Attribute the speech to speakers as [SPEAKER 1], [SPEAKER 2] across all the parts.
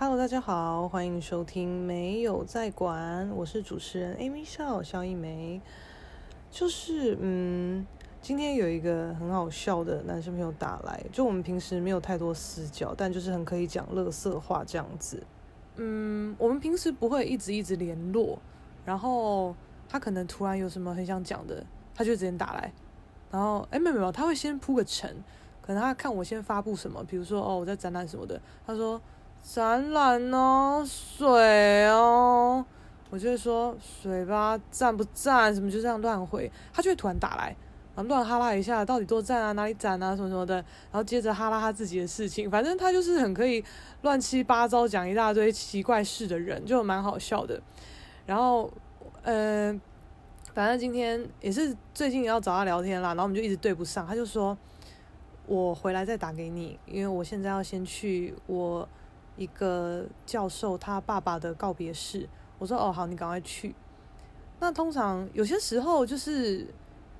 [SPEAKER 1] Hello，大家好，欢迎收听没有在管，我是主持人 Amy 萧萧一梅。就是嗯，今天有一个很好笑的男生朋友打来，就我们平时没有太多私交，但就是很可以讲垃圾话这样子。嗯，我们平时不会一直一直联络，然后他可能突然有什么很想讲的，他就直接打来，然后哎没有没有，他会先铺个陈，可能他看我先发布什么，比如说哦我在展览什么的，他说。展览哦，水哦，我就会说水吧，赞不赞？什么就这样乱回，他就会突然打来，然后乱哈拉一下，到底多赞啊？哪里展啊？什么什么的，然后接着哈拉他自己的事情，反正他就是很可以乱七八糟讲一大堆奇怪事的人，就蛮好笑的。然后，嗯、呃，反正今天也是最近要找他聊天啦，然后我们就一直对不上，他就说我回来再打给你，因为我现在要先去我。一个教授他爸爸的告别式，我说哦好，你赶快去。那通常有些时候就是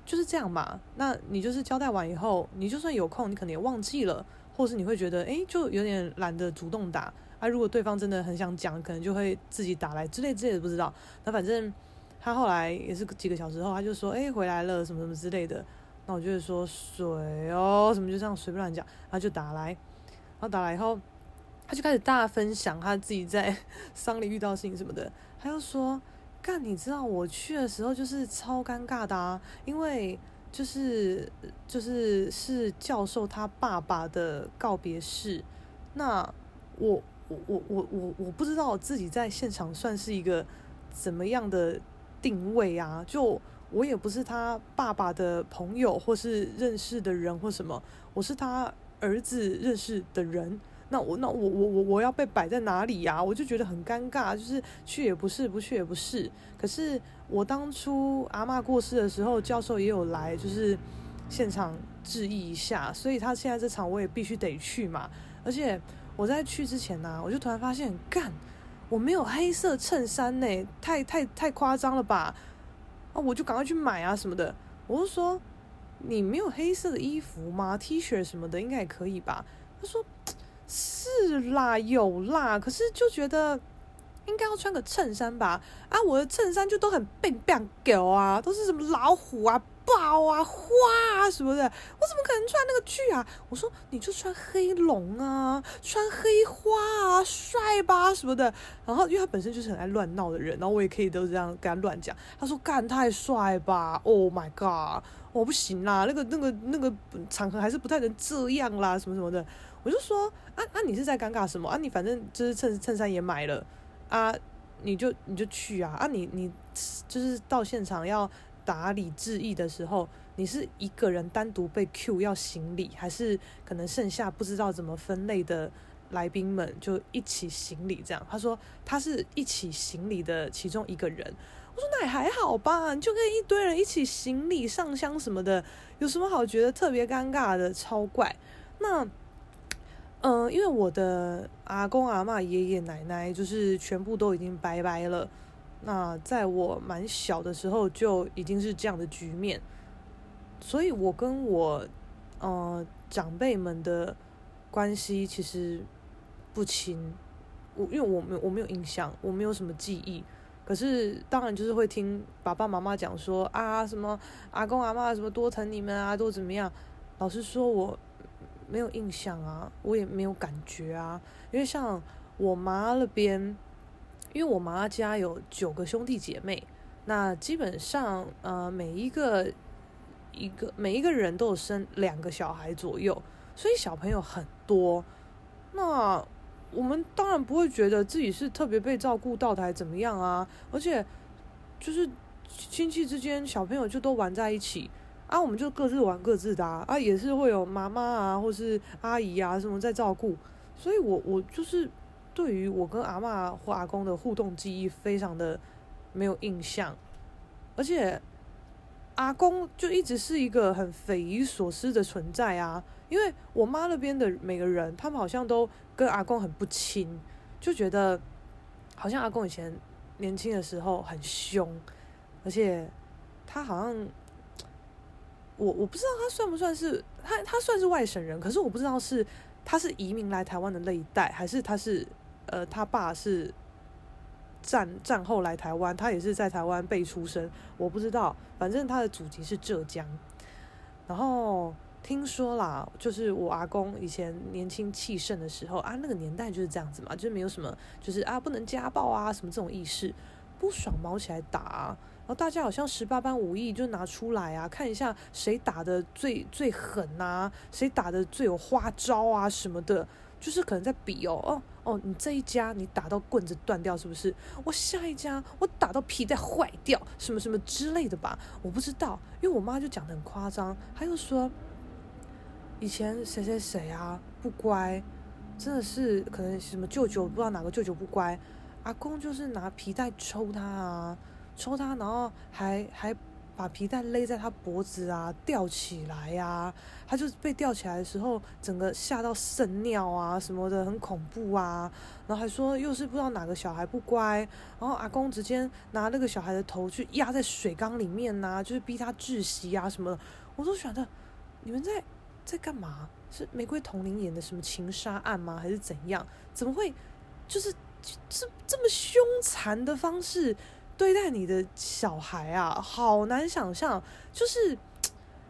[SPEAKER 1] 就是这样嘛。那你就是交代完以后，你就算有空，你可能也忘记了，或是你会觉得哎，就有点懒得主动打啊。如果对方真的很想讲，可能就会自己打来之类之类的，不知道。那反正他后来也是几个小时后，他就说哎回来了什么什么之类的。那我就会说水哦什么就这样随便乱讲，他就打来，然后打来以后。他就开始大分享他自己在 丧礼遇到事情什么的，他就说：“干，你知道我去的时候就是超尴尬的啊，因为就是就是是教授他爸爸的告别式，那我我我我我我不知道自己在现场算是一个怎么样的定位啊，就我也不是他爸爸的朋友或是认识的人或什么，我是他儿子认识的人。”那我那我我我我要被摆在哪里呀、我就觉得很尴尬，就是去也不是，不去也不是。可是我当初阿嬷过世的时候，教授也有来，就是现场致意一下，所以他现在这场我也必须得去嘛。而且我在去之前呢、我就突然发现，干，我没有黑色衬衫呢，太太太夸张了吧？啊，我就赶快去买啊什么的。我就说，你没有黑色的衣服吗？T 恤什么的应该也可以吧？他说。是啦，有啦，可是就觉得应该要穿个衬衫吧？啊，我的衬衫就都很变变狗啊，都是什么老虎啊、豹啊、花啊什么的，我怎么可能穿那个去啊？我说你就穿黑龙啊，穿黑花啊，帅吧什么的。然后因为他本身就是很爱乱闹的人，然后我也可以都这样跟他乱讲。他说干太帅吧，Oh my god，我不行啦，那个那个那个场合还是不太能这样啦，什么什么的。我就说啊啊，你是在尴尬什么啊？你反正就是衬衬衫也买了啊，你就你就去啊啊！你你就是到现场要打理致意的时候，你是一个人单独被 Q 要行礼，还是可能剩下不知道怎么分类的来宾们就一起行礼？这样他说他是一起行礼的其中一个人。我说那也还好吧，你就跟一堆人一起行礼上香什么的，有什么好觉得特别尴尬的？超怪那。嗯，因为我的阿公阿嬷、爷爷奶奶就是全部都已经拜拜了。那在我蛮小的时候就已经是这样的局面，所以我跟我呃长辈们的关系其实不亲。我因为我没有我没有印象，我没有什么记忆。可是当然就是会听爸爸妈妈讲说啊，什么阿公阿嬷什么多疼你们啊，都怎么样。老实说，我。没有印象啊，我也没有感觉啊，因为像我妈那边，因为我妈家有九个兄弟姐妹，那基本上呃每一个一个每一个人都有生两个小孩左右，所以小朋友很多。那我们当然不会觉得自己是特别被照顾到的，还怎么样啊？而且就是亲戚之间小朋友就都玩在一起。啊，我们就各自玩各自的啊，也是会有妈妈啊，或是阿姨啊什么在照顾，所以我我就是对于我跟阿嬷或阿公的互动记忆非常的没有印象，而且阿公就一直是一个很匪夷所思的存在啊，因为我妈那边的每个人，他们好像都跟阿公很不亲，就觉得好像阿公以前年轻的时候很凶，而且他好像。我我不知道他算不算是他他算是外省人，可是我不知道是他是移民来台湾的那一代，还是他是呃，他爸是战战后来台湾，他也是在台湾被出生，我不知道，反正他的祖籍是浙江。然后听说啦，就是我阿公以前年轻气盛的时候啊，那个年代就是这样子嘛，就没有什么，就是啊不能家暴啊什么这种意识，不爽毛起来打。然后大家好像十八般武艺就拿出来啊，看一下谁打得最最狠啊，谁打得最有花招啊什么的，就是可能在比哦哦哦，你这一家你打到棍子断掉是不是？我下一家我打到皮带坏掉，什么什么之类的吧？我不知道，因为我妈就讲得很夸张，她又说以前谁谁谁啊不乖，真的是可能什么舅舅不知道哪个舅舅不乖，阿公就是拿皮带抽他啊。抽他，然后还还把皮带勒在他脖子啊，吊起来呀、啊。他就被吊起来的时候，整个吓到渗尿啊什么的，很恐怖啊。然后还说又是不知道哪个小孩不乖，然后阿公直接拿那个小孩的头去压在水缸里面呐、啊，就是逼他窒息啊什么的。我都觉得你们在在干嘛？是玫瑰童林演的什么情杀案吗？还是怎样？怎么会就是这这么凶残的方式？对待你的小孩啊，好难想象。就是，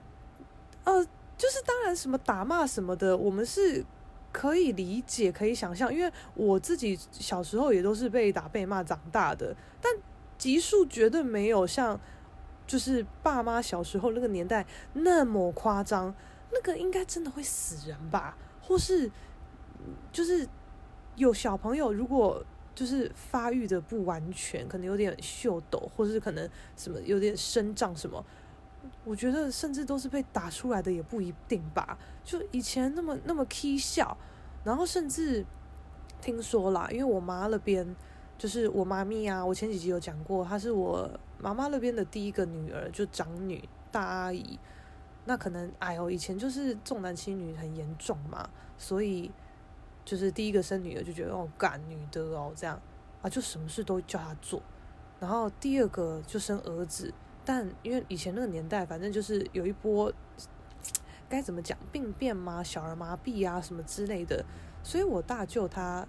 [SPEAKER 1] 呃，就是当然什么打骂什么的，我们是可以理解、可以想象，因为我自己小时候也都是被打、被骂长大的。但级数绝对没有像，就是爸妈小时候那个年代那么夸张。那个应该真的会死人吧？或是，就是有小朋友如果。就是发育的不完全，可能有点秀逗，或者是可能什么有点生长什么，我觉得甚至都是被打出来的，也不一定吧。就以前那么那么 k 笑，然后甚至听说啦，因为我妈那边就是我妈咪啊，我前几集有讲过，她是我妈妈那边的第一个女儿，就长女大阿姨。那可能哎呦，以前就是重男轻女很严重嘛，所以。就是第一个生女儿就觉得哦，干女的哦这样啊，就什么事都叫她做。然后第二个就生儿子，但因为以前那个年代，反正就是有一波该怎么讲病变嘛，小儿麻痹啊什么之类的。所以我大舅他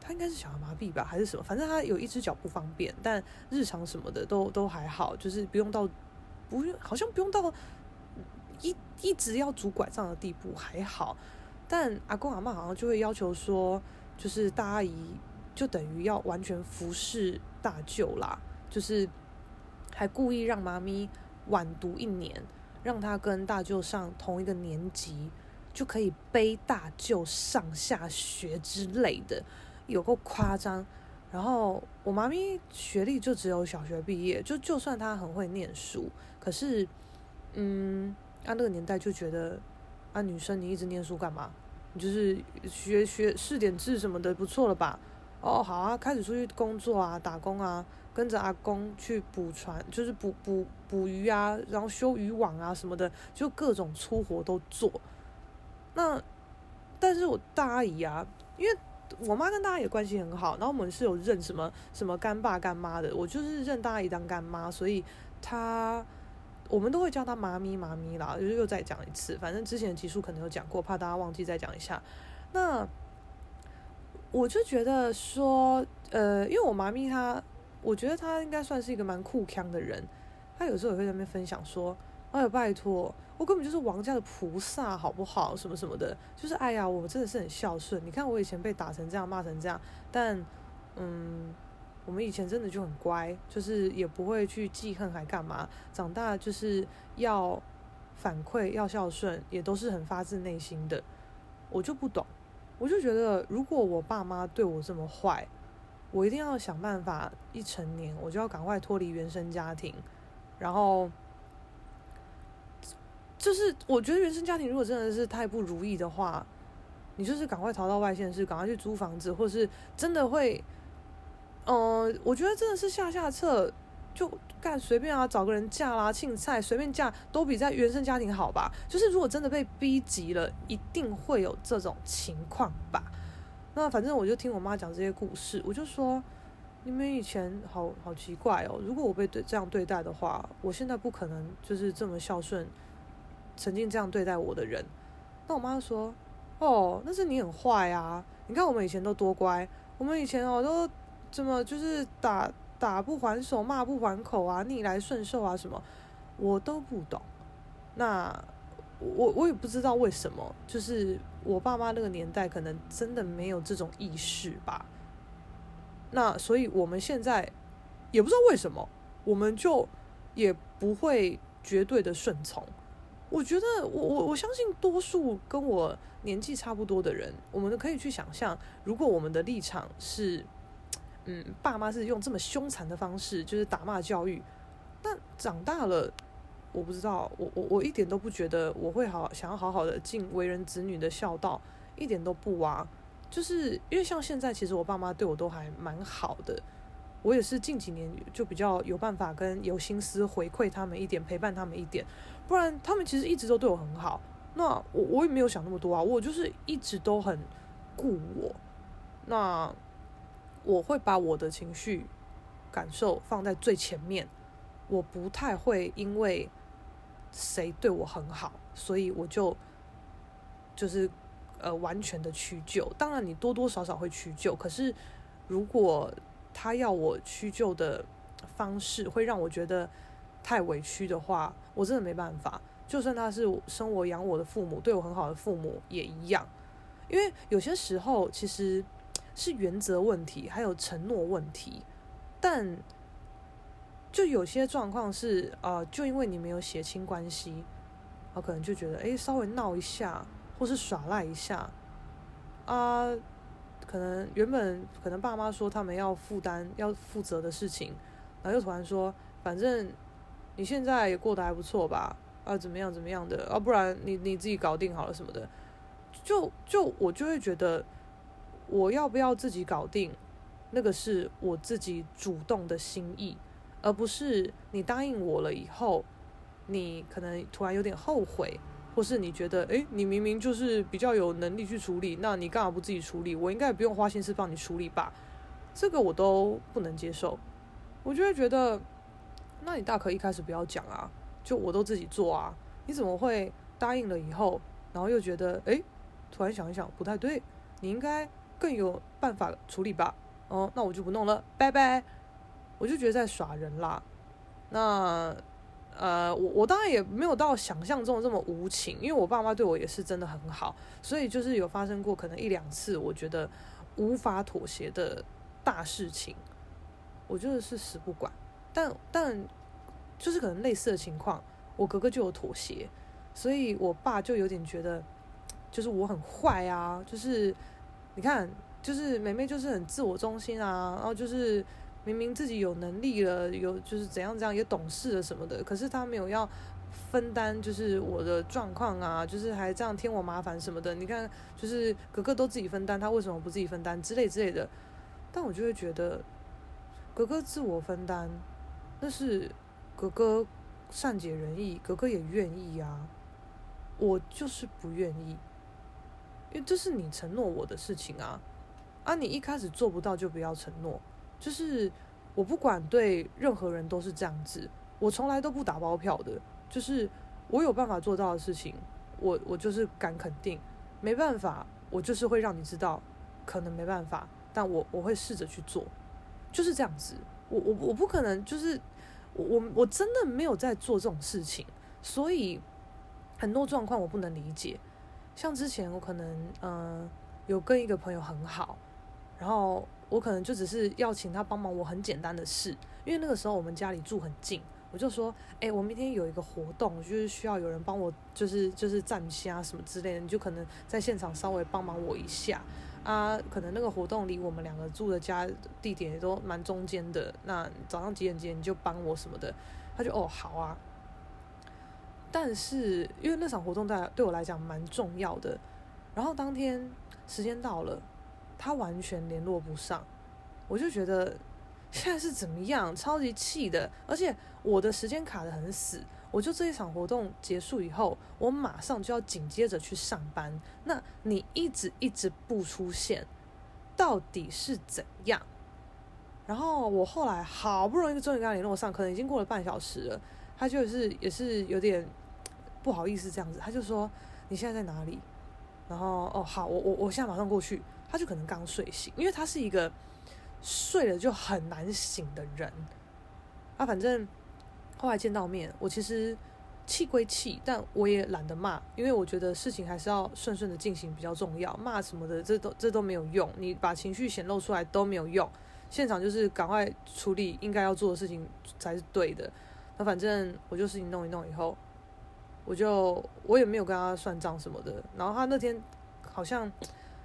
[SPEAKER 1] 他应该是小儿麻痹吧，还是什么？反正他有一只脚不方便，但日常什么的都都还好，就是不用到不用好像不用到一一直要拄拐杖的地步，还好。但阿公阿妈好像就会要求说，就是大阿姨就等于要完全服侍大舅啦，就是还故意让妈咪晚读一年，让她跟大舅上同一个年级，就可以背大舅上下学之类的，有够夸张。然后我妈咪学历就只有小学毕业，就就算她很会念书，可是，嗯，按那个年代就觉得。啊，女生你一直念书干嘛？你就是学学试点字什么的，不错了吧？哦，好啊，开始出去工作啊，打工啊，跟着阿公去捕船，就是捕捕捕鱼啊，然后修渔网啊什么的，就各种粗活都做。那，但是我大阿姨啊，因为我妈跟大姨关系很好，然后我们是有认什么什么干爸干妈的，我就是认大姨当干妈，所以她。我们都会叫他妈咪妈咪啦，就是又再讲一次。反正之前的集数可能有讲过，怕大家忘记再讲一下。那我就觉得说，呃，因为我妈咪她，我觉得她应该算是一个蛮酷腔的人。她有时候也会在那边分享说：“哎呀，拜托，我根本就是王家的菩萨，好不好？什么什么的，就是哎呀，我真的是很孝顺。你看我以前被打成这样，骂成这样，但嗯。”我们以前真的就很乖，就是也不会去记恨，还干嘛？长大就是要反馈，要孝顺，也都是很发自内心的。我就不懂，我就觉得，如果我爸妈对我这么坏，我一定要想办法，一成年我就要赶快脱离原生家庭。然后，就是我觉得原生家庭如果真的是太不如意的话，你就是赶快逃到外县市，赶快去租房子，或是真的会。嗯、我觉得真的是下下策就干随便啊，找个人嫁啦，庆菜随便嫁都比在原生家庭好吧？就是如果真的被逼急了，一定会有这种情况吧？那反正我就听我妈讲这些故事，我就说你们以前好好奇怪哦。如果我被对这样对待的话，我现在不可能就是这么孝顺曾经这样对待我的人。那我妈说哦，那是你很坏啊。你看我们以前都多乖，我们以前哦都怎么就是打打不还手，骂不还口啊，逆来顺受啊什么，我都不懂。那我我也不知道为什么，就是我爸妈那个年代可能真的没有这种意识吧。那所以我们现在也不知道为什么，我们就也不会绝对的顺从。我觉得我我我相信多数跟我年纪差不多的人，我们都可以去想象，如果我们的立场是，嗯，爸妈是用这么凶残的方式，就是打骂教育，那长大了，我不知道，我我我一点都不觉得我会好想要好好的尽为人子女的孝道，一点都不啊，就是因为像现在，其实我爸妈对我都还蛮好的，我也是近几年就比较有办法跟有心思回馈他们一点，陪伴他们一点。不然，他们其实一直都对我很好。那我我也没有想那么多啊，我就是一直都很顾我。那我会把我的情绪感受放在最前面，我不太会因为谁对我很好，所以我就就是呃完全的屈就。当然，你多多少少会屈就，可是如果他要我屈就的方式会让我觉得太委屈的话，我真的没办法。就算他是生我养我的父母，对我很好的父母也一样。因为有些时候其实是原则问题，还有承诺问题。但就有些状况是，呃，就因为你没有血亲关系，我可能就觉得，哎，稍微闹一下，或是耍赖一下，啊，可能原本可能爸妈说他们要负担、要负责的事情，然后又突然说，反正。你现在也过得还不错吧？啊，怎么样怎么样的？啊，不然你你自己搞定好了什么的，就就我就会觉得，我要不要自己搞定，那个是我自己主动的心意，而不是你答应我了以后，你可能突然有点后悔，或是你觉得，诶，你明明就是比较有能力去处理，那你干嘛不自己处理？我应该也不用花心思帮你处理吧？这个我都不能接受，我就会觉得。那你大可一开始不要讲啊，就我都自己做啊，你怎么会答应了以后，然后又觉得诶，突然想一想不太对，你应该更有办法处理吧？哦，那我就不弄了，拜拜。我就觉得在耍人啦。那呃，我我当然也没有到想象中这么无情，因为我爸妈对我也是真的很好，所以就是有发生过可能一两次我觉得无法妥协的大事情，我就是死不管。但但就是可能类似的情况，我哥哥就有妥协，所以我爸就有点觉得，就是我很坏啊，就是你看，就是妹妹就是很自我中心啊，然后就是明明自己有能力了，有就是怎样怎样也懂事了什么的，可是她没有要分担，就是我的状况啊，就是还这样添我麻烦什么的。你看，就是哥哥都自己分担，他为什么不自己分担之类之类的？但我就会觉得，哥哥自我分担。那是哥哥善解人意，哥哥也愿意啊，我就是不愿意，因为这是你承诺我的事情啊，啊，你一开始做不到就不要承诺，就是我不管对任何人都是这样子，我从来都不打包票的，就是我有办法做到的事情，我我就是敢肯定，没办法，我就是会让你知道，可能没办法，但我我会试着去做，就是这样子。我我我不可能，就是我我我真的没有在做这种事情，所以很多状况我不能理解。像之前我可能嗯、有跟一个朋友很好，然后我可能就只是要请他帮忙我很简单的事，因为那个时候我们家里住很近，我就说，哎，我明天有一个活动，就是需要有人帮我，就是就是站虾什么之类的，你就可能在现场稍微帮忙我一下。啊，可能那个活动离我们两个住的家地点也都蛮中间的。那早上几点几点你就帮我什么的，他就哦好啊。但是因为那场活动对对我来讲蛮重要的，然后当天时间到了，他完全联络不上，我就觉得现在是怎么样，超级气的，而且我的时间卡得很死。我就这一场活动结束以后，我马上就要紧接着去上班。那你一直一直不出现，到底是怎样？然后我后来好不容易终于跟他联络上，可能已经过了半小时了，他就是也是有点不好意思这样子，他就说你现在在哪里？然后哦好，我我我现在马上过去。他就可能刚睡醒，因为他是一个睡了就很难醒的人。啊，反正后来见到面，我其实气归气，但我也懒得骂，因为我觉得事情还是要顺顺的进行比较重要。骂什么的，这都这都没有用，你把情绪显露出来都没有用。现场就是赶快处理应该要做的事情才是对的。那反正我就事情弄一弄以后，我就我也没有跟他算账什么的。然后他那天好像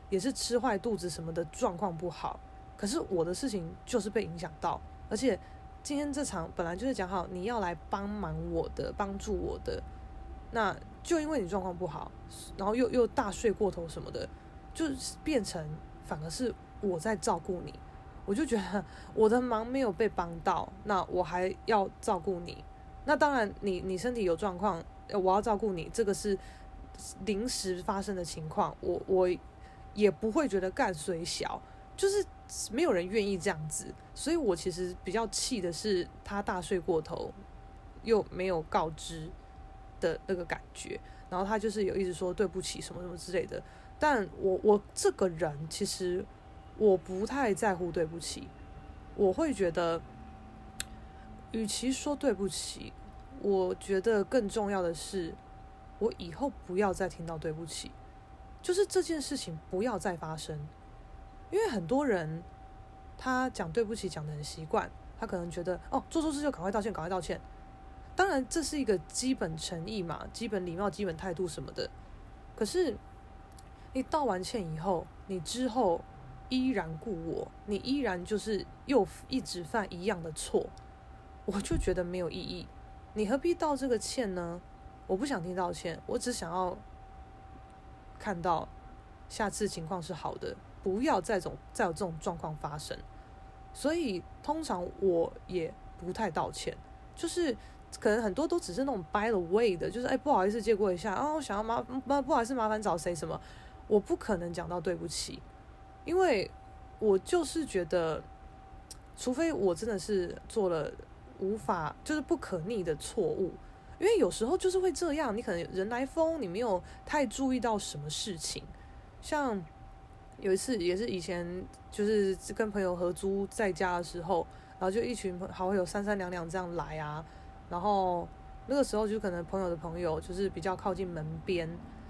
[SPEAKER 1] 也是吃坏肚子什么的，状况不好。可是我的事情就是被影响到，而且。今天这场本来就是讲好你要来帮忙我的，帮助我的，那就因为你状况不好，然后又又大睡过头什么的，就变成反而是我在照顾你，我就觉得我的忙没有被帮到，那我还要照顾你，那当然你你身体有状况，我要照顾你，这个是临时发生的情况，我我也不会觉得干虽小，就是。没有人愿意这样子，所以我其实比较气的是他大睡过头，又没有告知的那个感觉，然后他就是有一直说对不起什么什么之类的。但我我这个人其实我不太在乎对不起，我会觉得，与其说对不起，我觉得更重要的是，我以后不要再听到对不起，就是这件事情不要再发生。因为很多人，他讲对不起讲得很习惯，他可能觉得哦，做错事就赶快道歉，赶快道歉。当然这是一个基本诚意嘛，基本礼貌、基本态度什么的。可是你道完歉以后，你之后依然故我，你依然就是又一直犯一样的错，我就觉得没有意义。你何必道这个歉呢？我不想听道歉，我只想要看到下次情况是好的。不要再种再有这种状况发生，所以通常我也不太道歉，就是可能很多都只是那种 by the way 的，就是哎不好意思借过一下啊，我想要麻不不好意思麻烦找谁什么，我不可能讲到对不起，因为我就是觉得，除非我真的是做了无法就是不可逆的错误，因为有时候就是会这样，你可能人来疯，你没有太注意到什么事情，像。有一次也是以前就是跟朋友合租在家的时候，然后就一群好友三三两两这样来啊，然后那个时候就可能朋友的朋友就是比较靠近门边，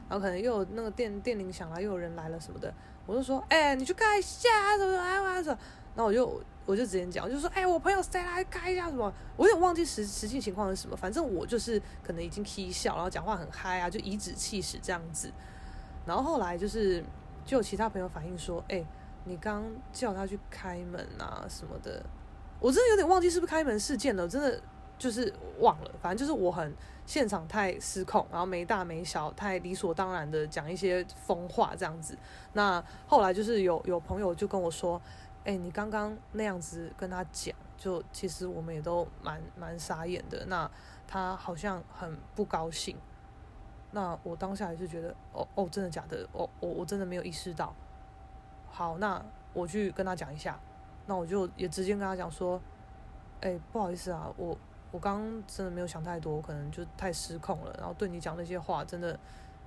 [SPEAKER 1] 然后可能又有那个电电铃响了，又有人来了什么的，我就说，哎、你去看一下什么什么什么，然后我就我就直接讲，就说，哎、我朋友塞拉开一下什么，我有点忘记实实际情况是什么，反正我就是可能已经起笑，然后讲话很嗨啊，就颐指气使这样子，然后后来就是。就有其他朋友反映说：“哎、你刚叫他去开门啊什么的，我真的有点忘记是不是开门事件了，真的就是忘了。反正就是我很现场太失控，然后没大没小，太理所当然的讲一些疯话这样子。那后来就是有有朋友就跟我说：‘哎、你刚刚那样子跟他讲，就其实我们也都蛮蛮傻眼的。那他好像很不高兴。’那我当下还是觉得，哦哦，真的假的？哦，我我真的没有意识到。好，那我去跟他讲一下。那我就也直接跟他讲说，哎、不好意思啊，我我刚真的没有想太多，可能就太失控了，然后对你讲那些话真的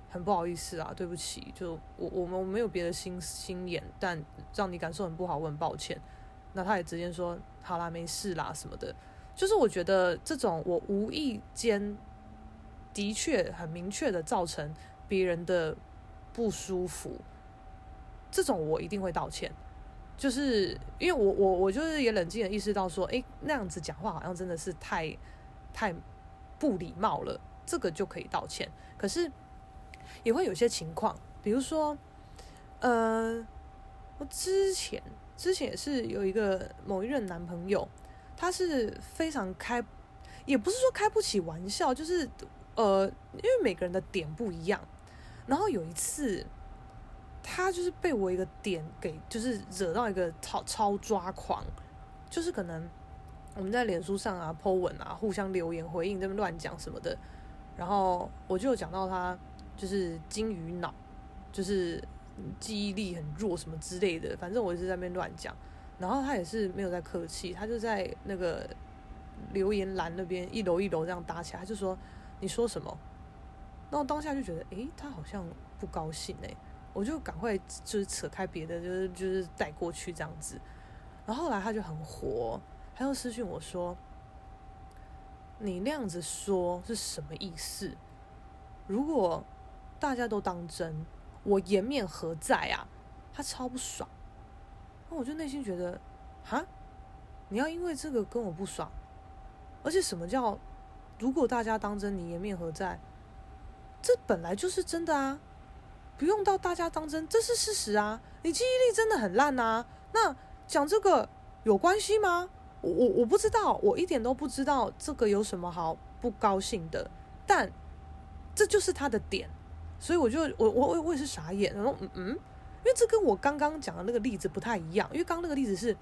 [SPEAKER 1] 很不好意思啊，对不起。就我我们没有别的心心眼，但让你感受很不好，我很抱歉。那他也直接说，好啦，没事啦什么的。就是我觉得这种我无意间。的确很明确的造成别人的不舒服，这种我一定会道歉，就是因为我我我就是也冷静的意识到说，哎，那样子讲话好像真的是太太不礼貌了，这个就可以道歉。可是也会有些情况，比如说，呃，我之前之前也是有一个某一任男朋友，他是非常开，也不是说开不起玩笑，就是。呃，因为每个人的点不一样，然后有一次，他就是被我一个点给就是惹到一个超超抓狂，就是可能我们在脸书上啊 po 文啊，互相留言回应，这边乱讲什么的，然后我就有讲到他就是金鱼脑，就是记忆力很弱什么之类的，反正我一直在那边乱讲，然后他也是没有在客气，他就在那个留言栏那边一楼一楼这样搭起来，他就说。你说什么？那我当下就觉得，诶，他好像不高兴诶。我就赶快就是扯开别的，就是就是带过去这样子。然后后来他就很火，他又私信我说：“你那样子说是什么意思？如果大家都当真，我颜面何在啊？”他超不爽。那我就内心觉得，哈，你要因为这个跟我不爽？而且什么叫如果大家当真，你颜面何在？这本来就是真的啊，不用到大家当真，这是事实啊。你记忆力真的很烂啊，那讲这个有关系吗？我我我不知道，我一点都不知道这个有什么好不高兴的。但这就是他的点，所以我就我我我也是傻眼，然后嗯嗯，因为这跟我刚刚讲的那个例子不太一样，因为刚刚那个例子是。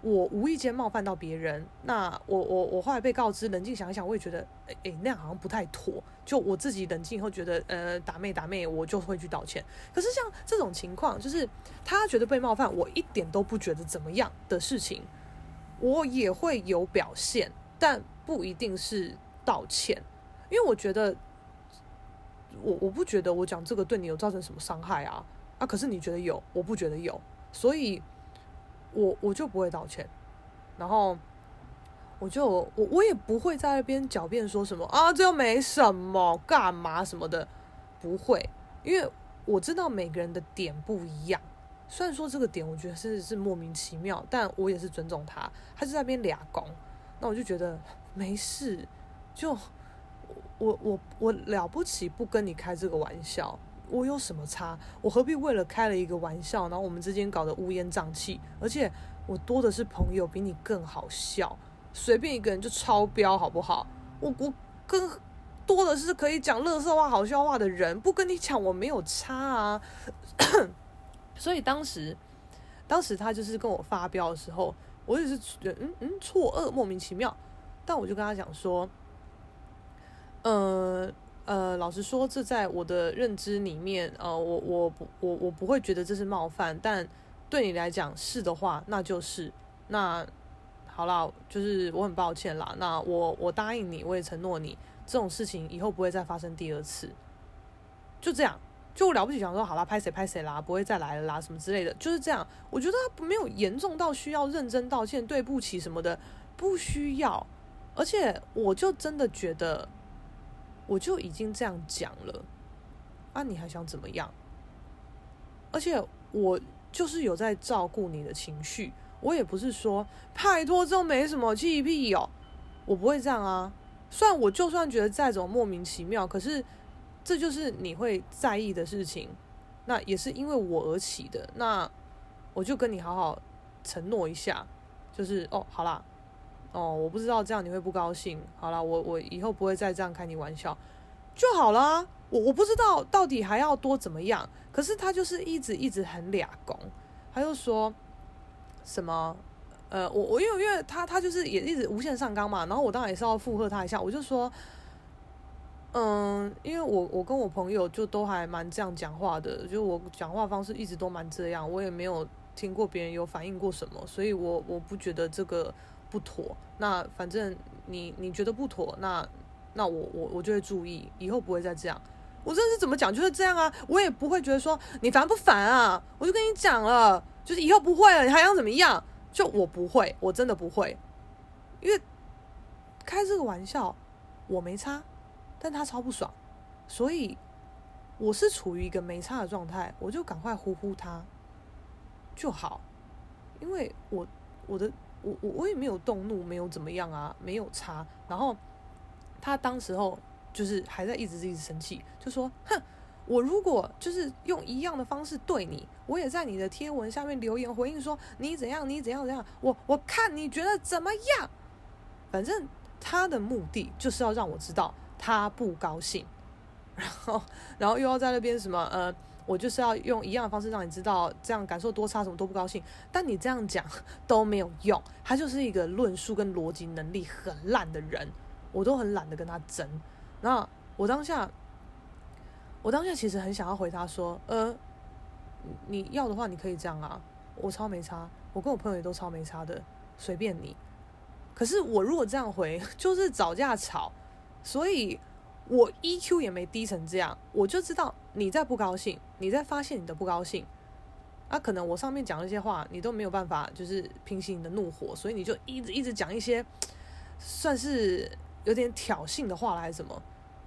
[SPEAKER 1] 我无意间冒犯到别人，那我我我后来被告知，冷静想一想，我也觉得，哎、欸欸，那样好像不太妥。就我自己冷静以后觉得，呃，打妹打妹，我就会去道歉。可是像这种情况，就是他觉得被冒犯，我一点都不觉得怎么样的事情，我也会有表现，但不一定是道歉，因为我觉得，我我不觉得我讲这个对你有造成什么伤害啊啊！可是你觉得有，我不觉得有，所以。我我就不会道歉，然后我就我我也不会在那边狡辩说什么啊，这又没什么，干嘛什么的，不会，因为我知道每个人的点不一样。虽然说这个点我觉得是是莫名其妙，但我也是尊重他，他是在那边俩攻，那我就觉得没事，就我我我了不起，不跟你开这个玩笑。我有什么差？我何必为了开了一个玩笑，然后我们之间搞得乌烟瘴气？而且我多的是朋友，比你更好笑。随便一个人就超标，好不好？我我更多的是可以讲乐色话、好笑话的人，不跟你讲，我没有差啊。所以当时，当时他就是跟我发飙的时候，我也是觉嗯嗯错愕，莫名其妙。但我就跟他讲说，呃。呃，老实说，这在我的认知里面，呃，我我不我我不会觉得这是冒犯，但对你来讲是的话，那就是那好啦，就是我很抱歉啦。那我我答应你，我也承诺你，这种事情以后不会再发生第二次。就这样，就了不起，想说好啦，拍谁拍谁啦，不会再来了啦，什么之类的，就是这样。我觉得他没有严重到需要认真道歉、对不起什么的，不需要。而且我就真的觉得。我就已经这样讲了，啊，你还想怎么样？而且我就是有在照顾你的情绪，我也不是说拜托这没什么气屁哦，我不会这样啊。虽然我就算觉得再怎么莫名其妙，可是这就是你会在意的事情，那也是因为我而起的，那我就跟你好好承诺一下，就是哦，好啦。哦，我不知道这样你会不高兴。好了，我我以后不会再这样开你玩笑，就好了。我我不知道到底还要多怎么样，可是他就是一直一直很俩攻，他就说什么呃，我我因为因为他他就是也一直无限上纲嘛，然后我当然也是要附和他一下，我就说，嗯，因为我我跟我朋友就都还蛮这样讲话的，就我讲话方式一直都蛮这样，我也没有听过别人有反应过什么，所以我我不觉得这个。不妥，那反正你你觉得不妥，那那我我我就会注意，以后不会再这样。我这是怎么讲就是这样啊，我也不会觉得说你烦不烦啊，我就跟你讲了，就是以后不会了，你还想怎么样？就我不会，我真的不会，因为开这个玩笑我没差，但他超不爽，所以我是处于一个没差的状态，我就赶快呼呼他就好，因为我我的。我我也没有动怒，没有怎么样啊，没有差。然后他当时候就是还在一直一直生气，就说：“哼，我如果就是用一样的方式对你，我也在你的贴文下面留言回应说你怎样，你怎样怎样，我我看你觉得怎么样？反正他的目的就是要让我知道他不高兴，然后然后又要在那边什么呃。”我就是要用一样的方式让你知道，这样感受多差，什么都不高兴。但你这样讲 都没有用，他就是一个论述跟逻辑能力很烂的人，我都很懒得跟他争。那我当下，我当下其实很想要回他说，呃，你要的话你可以这样啊，我超没差，我跟我朋友也都超没差的，随便你。可是我如果这样回，就是找架吵，所以。我 EQ 也没低成这样，我就知道你在不高兴，你在发泄你的不高兴。啊，可能我上面讲那些话，你都没有办法，就是平息你的怒火，所以你就一直一直讲一些算是有点挑衅的话来什么。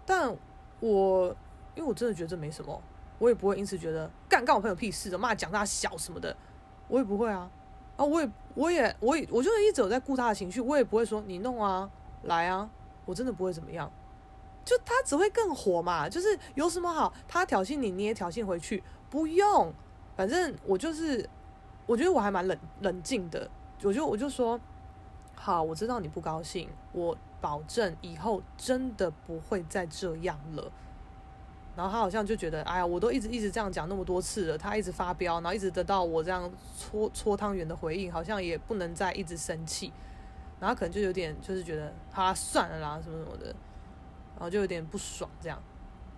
[SPEAKER 1] 但我因为我真的觉得这没什么，我也不会因此觉得干干我朋友屁事的，骂讲他小什么的，我也不会啊。啊，我也我也我也我就是一直有在顾他的情绪，我也不会说你弄啊，来啊，我真的不会怎么样。就他只会更火嘛，就是有什么好，他挑衅你，你也挑衅回去，不用。反正我就是，我觉得我还蛮冷冷静的，我就我就说，好，我知道你不高兴，我保证以后真的不会再这样了。然后他好像就觉得，哎呀，我都一直一直这样讲那么多次了，他一直发飙，然后一直得到我这样搓搓汤圆的回应，好像也不能再一直生气。然后可能就有点就是觉得，他算了啦，什么什么的，然后就有点不爽这样。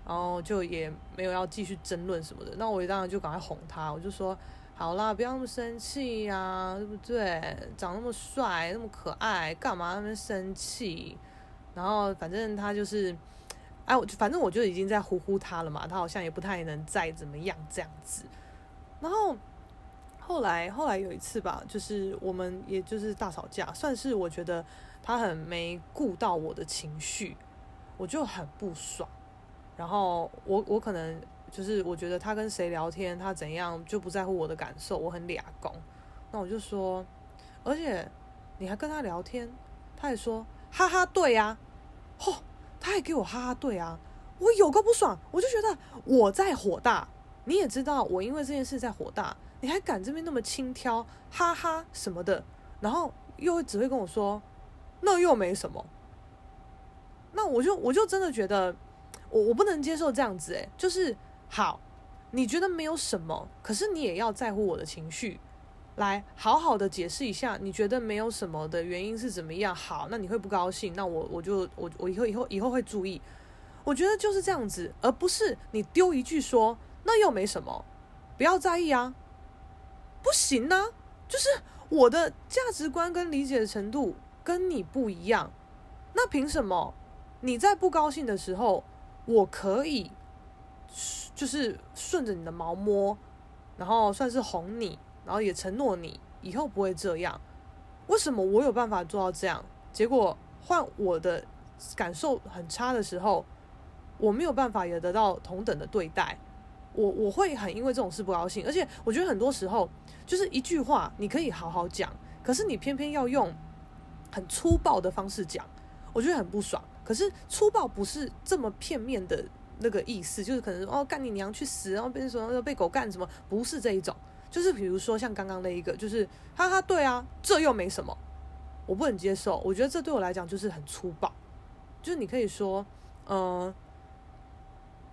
[SPEAKER 1] 然后就也没有要继续争论什么的，那我当然就赶快哄他，我就说好啦，不要那么生气呀、对不对？长那么帅，那么可爱，干嘛那么生气？然后反正他就是，哎，我就反正我就已经在呼呼他了嘛，他好像也不太能再怎么样这样子。然后后来后来有一次吧，就是我们也就是大吵架，算是我觉得他很没顾到我的情绪，我就很不爽。然后我我可能就是我觉得他跟谁聊天，他怎样就不在乎我的感受，我很俩公。那我就说，而且你还跟他聊天，他还说哈哈对呀、啊，嚯、哦，他还给我哈哈对啊，我有个不爽，我就觉得我在火大，你也知道我因为这件事在火大，你还敢这边那么轻佻，哈哈什么的，然后又只会跟我说那又没什么，那我就我就真的觉得。我我不能接受这样子，诶，就是好，你觉得没有什么，可是你也要在乎我的情绪，来好好的解释一下，你觉得没有什么的原因是怎么样？好，那你会不高兴，那我我就我我以后以后以后会注意。我觉得就是这样子，而不是你丢一句说那又没什么，不要在意啊，不行啊，就是我的价值观跟理解的程度跟你不一样，那凭什么你在不高兴的时候？我可以，就是顺着你的毛摸，然后算是哄你，然后也承诺你以后不会这样。为什么我有办法做到这样？结果换我的感受很差的时候，我没有办法也得到同等的对待。我我会很因为这种事不高兴，而且我觉得很多时候就是一句话你可以好好讲，可是你偏偏要用很粗暴的方式讲，我觉得很不爽。可是粗暴不是这么片面的那个意思，就是可能哦干你娘去死，然后变成什么被狗干什么，不是这一种，就是比如说像刚刚那一个，就是哈哈对啊，这又没什么，我不能接受，我觉得这对我来讲就是很粗暴，就是你可以说，嗯、呃，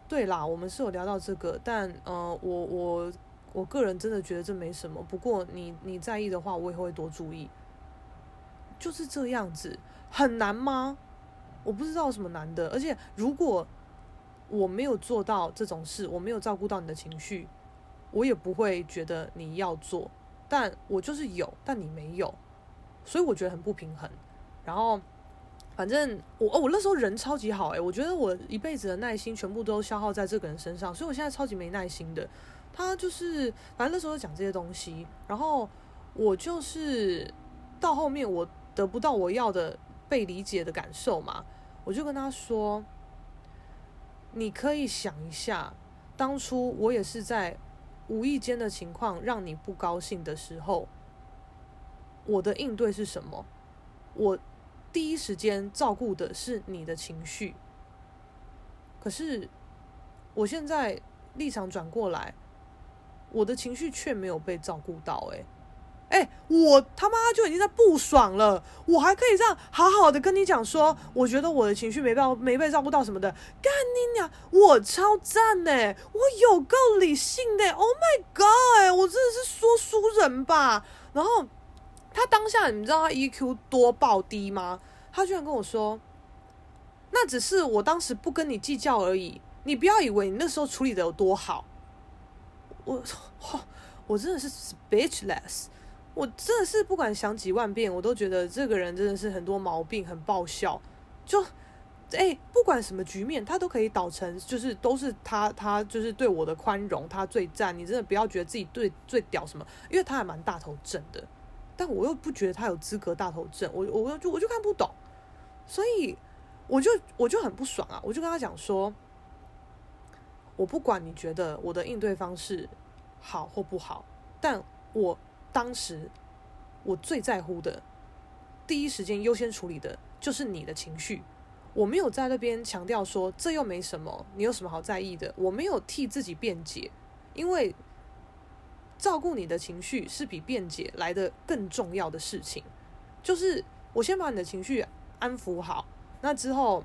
[SPEAKER 1] 对啦，我们是有聊到这个，但呃，我我我个人真的觉得这没什么，不过你你在意的话，我也会多注意，就是这样子，很难吗？我不知道什么难的，而且如果我没有做到这种事，我没有照顾到你的情绪，我也不会觉得你要做。但我就是有，但你没有，所以我觉得很不平衡。然后，反正我哦，我那时候人超级好诶，我觉得我一辈子的耐心全部都消耗在这个人身上，所以我现在超级没耐心的。他就是，反正那时候讲这些东西，然后我就是到后面我得不到我要的。被理解的感受嘛，我就跟他说：“你可以想一下，当初我也是在无意间的情况让你不高兴的时候，我的应对是什么？我第一时间照顾的是你的情绪，可是我现在立场转过来，我的情绪却没有被照顾到，诶。哎、我他妈就已经在不爽了，我还可以这样好好的跟你讲说，我觉得我的情绪没被没被照顾到什么的，干你娘，我超赞呢，我有够理性的，Oh my god，我真的是说书人吧？然后他当下你知道他 EQ 多爆低吗？他居然跟我说，那只是我当时不跟你计较而已，你不要以为你那时候处理的有多好，我操，我真的是 speechless。我真的是不管想几万遍，我都觉得这个人真的是很多毛病，很爆笑。就哎，不管什么局面，他都可以导成，就是都是他，他就是对我的宽容，他最赞。你真的不要觉得自己对最屌什么，因为他还蛮大头症的，但我又不觉得他有资格大头症，我我就我就看不懂，所以我就我就很不爽啊，我就跟他讲说，我不管你觉得我的应对方式好或不好，但我当时我最在乎的，第一时间优先处理的就是你的情绪。我没有在那边强调说这又没什么，你有什么好在意的？我没有替自己辩解，因为照顾你的情绪是比辩解来的更重要的事情。就是我先把你的情绪安抚好，那之后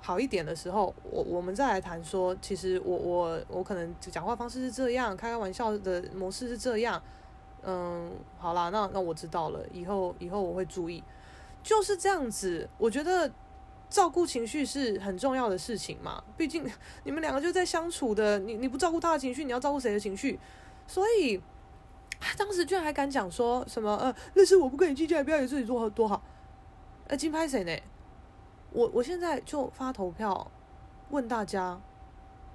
[SPEAKER 1] 好一点的时候，我我们再来谈说，其实我我我可能讲话方式是这样，开开玩笑的模式是这样。嗯，好啦，那那我知道了，以后以后我会注意。就是这样子，我觉得。照顾情绪是很重要的事情嘛，毕竟 你们两个就在相处的，你你不照顾他的情绪，你要照顾谁的情绪？所以当时居然还敢讲说什么呃，那是我不跟你计较，不要以自己做多好。呃，金拍谁呢？我我现在就发投票问大家，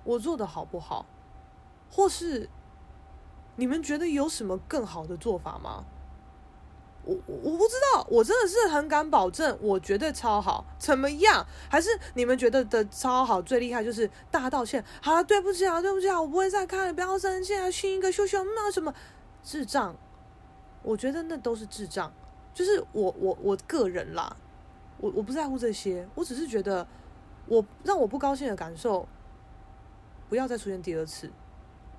[SPEAKER 1] 我做的好不好？或是你们觉得有什么更好的做法吗？我我不知道，我真的是很敢保证，我绝对超好。怎么样？还是你们觉得的超好最厉害？就是大道歉，好了，对不起啊，对不起啊，我不会再看了，不要生气啊，亲一个秀秀，那什么智障？我觉得那都是智障。就是我我我个人啦，我我不在乎这些，我只是觉得我让我不高兴的感受不要再出现第二次，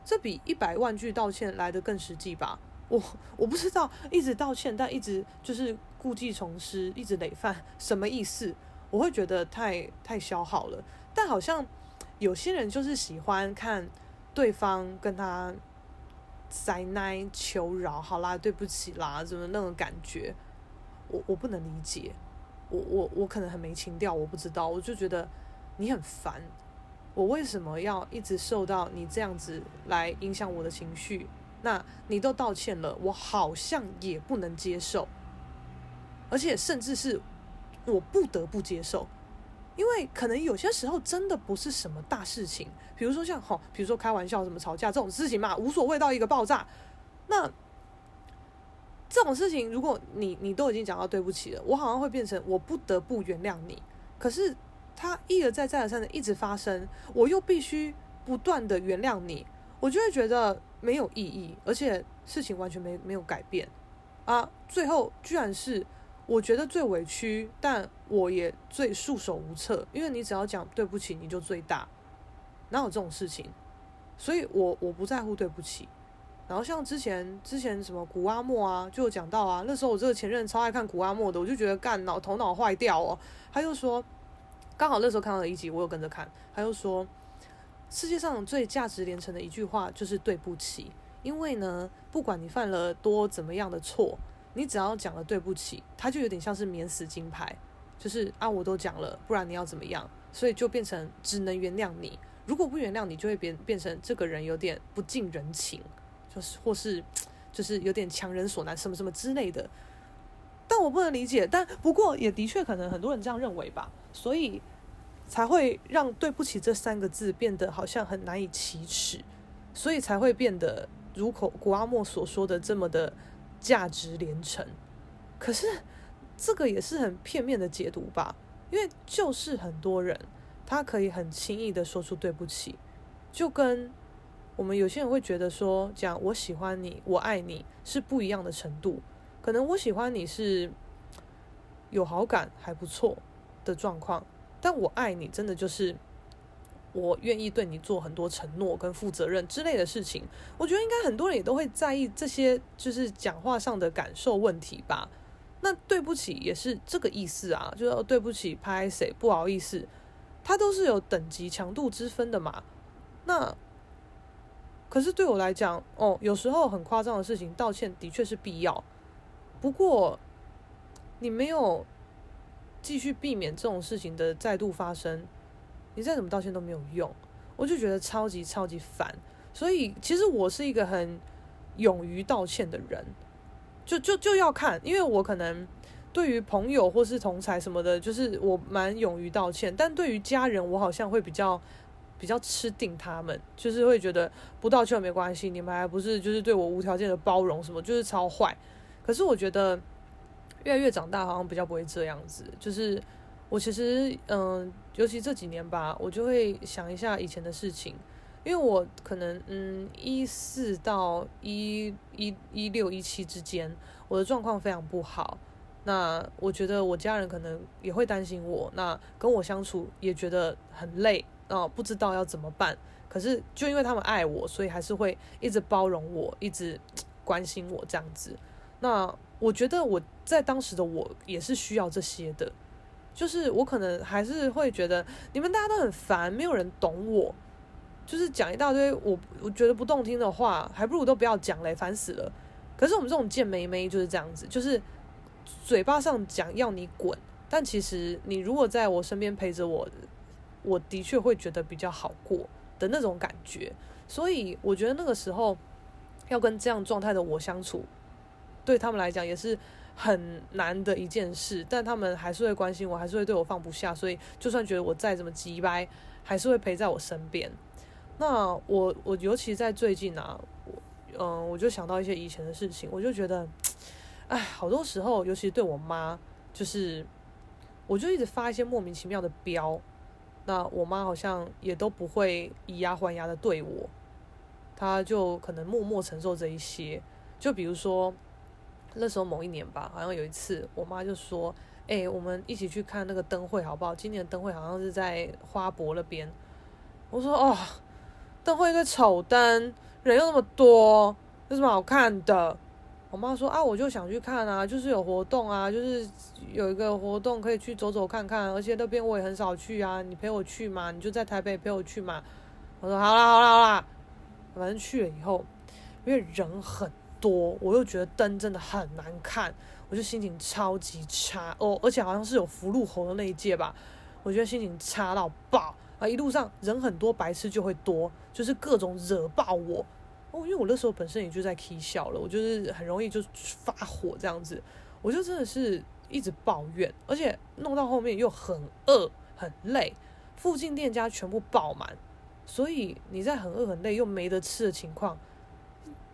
[SPEAKER 1] 这比一百万句道歉来得更实际吧。我我不知道，一直道歉，但一直就是故技重施，一直累犯，什么意思？我会觉得太太消耗了。但好像有些人就是喜欢看对方跟他塞奶求饶，好啦，对不起啦，怎么那种感觉？我我不能理解。我我我可能很没情调，我不知道。我就觉得你很烦，我为什么要一直受到你这样子来影响我的情绪？那你都道歉了，我好像也不能接受，而且甚至是我不得不接受，因为可能有些时候真的不是什么大事情，比如说像吼，比如说开玩笑什么吵架这种事情嘛，无所谓到一个爆炸。那这种事情，如果你你都已经讲到对不起了，我好像会变成我不得不原谅你，可是他一而再再而三的一直发生，我又必须不断的原谅你，我就会觉得。没有意义，而且事情完全没没有改变啊！最后居然是我觉得最委屈，但我也最束手无策，因为你只要讲对不起，你就最大，哪有这种事情？所以我我不在乎对不起。然后像之前之前什么古阿莫啊，就讲到啊，那时候我这个前任超爱看古阿莫的，我就觉得干脑头脑坏掉哦。他就说，刚好那时候看到了一集，我有跟着看，他就说。世界上最价值连城的一句话就是对不起，因为呢，不管你犯了多怎么样的错，你只要讲了对不起，他就有点像是免死金牌，就是啊，我都讲了，不然你要怎么样？所以就变成只能原谅你，如果不原谅你，就会变变成这个人有点不近人情，就是或是就是有点强人所难，什么什么之类的。但我不能理解，但不过也的确可能很多人这样认为吧，所以。才会让“对不起”这三个字变得好像很难以启齿，所以才会变得如口古阿莫所说的这么的价值连城。可是这个也是很片面的解读吧？因为就是很多人他可以很轻易的说出“对不起”，就跟我们有些人会觉得说讲“我喜欢你”“我爱你”是不一样的程度。可能我喜欢你是有好感还不错的状况。但我爱你，真的就是我愿意对你做很多承诺跟负责任之类的事情。我觉得应该很多人也都会在意这些，就是讲话上的感受问题吧。那对不起也是这个意思啊，就是对不起，拍谁不好意思，它都是有等级强度之分的嘛。那可是对我来讲，哦，有时候很夸张的事情，道歉的确是必要。不过你没有。继续避免这种事情的再度发生，你再怎么道歉都没有用，我就觉得超级超级烦。所以其实我是一个很勇于道歉的人，就就就要看，因为我可能对于朋友或是同才什么的，就是我蛮勇于道歉，但对于家人，我好像会比较比较吃定他们，就是会觉得不道歉没关系，你们还不是就是对我无条件的包容什么，就是超坏。可是我觉得越来越长大，好像比较不会这样子。就是我其实嗯，尤其这几年吧，我就会想一下以前的事情，因为我可能嗯一四到一一一六一七之间，我的状况非常不好。那我觉得我家人可能也会担心我，那跟我相处也觉得很累，啊，不知道要怎么办。可是就因为他们爱我，所以还是会一直包容我，一直 关心我这样子。那我觉得我在当时的我也是需要这些的，就是我可能还是会觉得你们大家都很烦，没有人懂我，就是讲一大堆我我觉得不动听的话，还不如都不要讲嘞，烦死了。可是我们这种贱妹妹就是这样子，就是。嘴巴上讲要你滚，但其实你如果在我身边陪着我，我的确会觉得比较好过的那种感觉。所以我觉得那个时候要跟这样状态的我相处，对他们来讲也是很难的一件事。但他们还是会关心我，还是会对我放不下。所以就算觉得我再怎么急掰，还是会陪在我身边。那我我尤其在最近啊，嗯、我就想到一些以前的事情，我就觉得。哎，好多时候，尤其对我妈，就是我就一直发一些莫名其妙的飙，那我妈好像也都不会以牙还牙的对我，她就可能默默承受这一些。就比如说那时候某一年吧，好像有一次，我妈就说：“哎，我们一起去看那个灯会好不好？今年灯会好像是在花博那边。”我说：“哦，灯会一个丑灯，人又那么多，有什么好看的？”我妈说啊，我就想去看啊，就是有活动啊，就是有一个活动可以去走走看看，而且那边我也很少去啊，你陪我去嘛，你就在台北陪我去嘛。我说好啦好啦好啦，反正去了以后，因为人很多，我又觉得灯真的很难看，我就心情超级差哦，而且好像是有福禄寿的那一届吧，我觉得心情差到爆啊，一路上人很多，白痴就会多，就是各种惹爆我。哦，因为我那时候本身也就在起笑了，我就是很容易就发火这样子，我就真的是一直抱怨，而且弄到后面又很饿很累，附近店家全部爆满，所以你在很饿很累又没得吃的情况，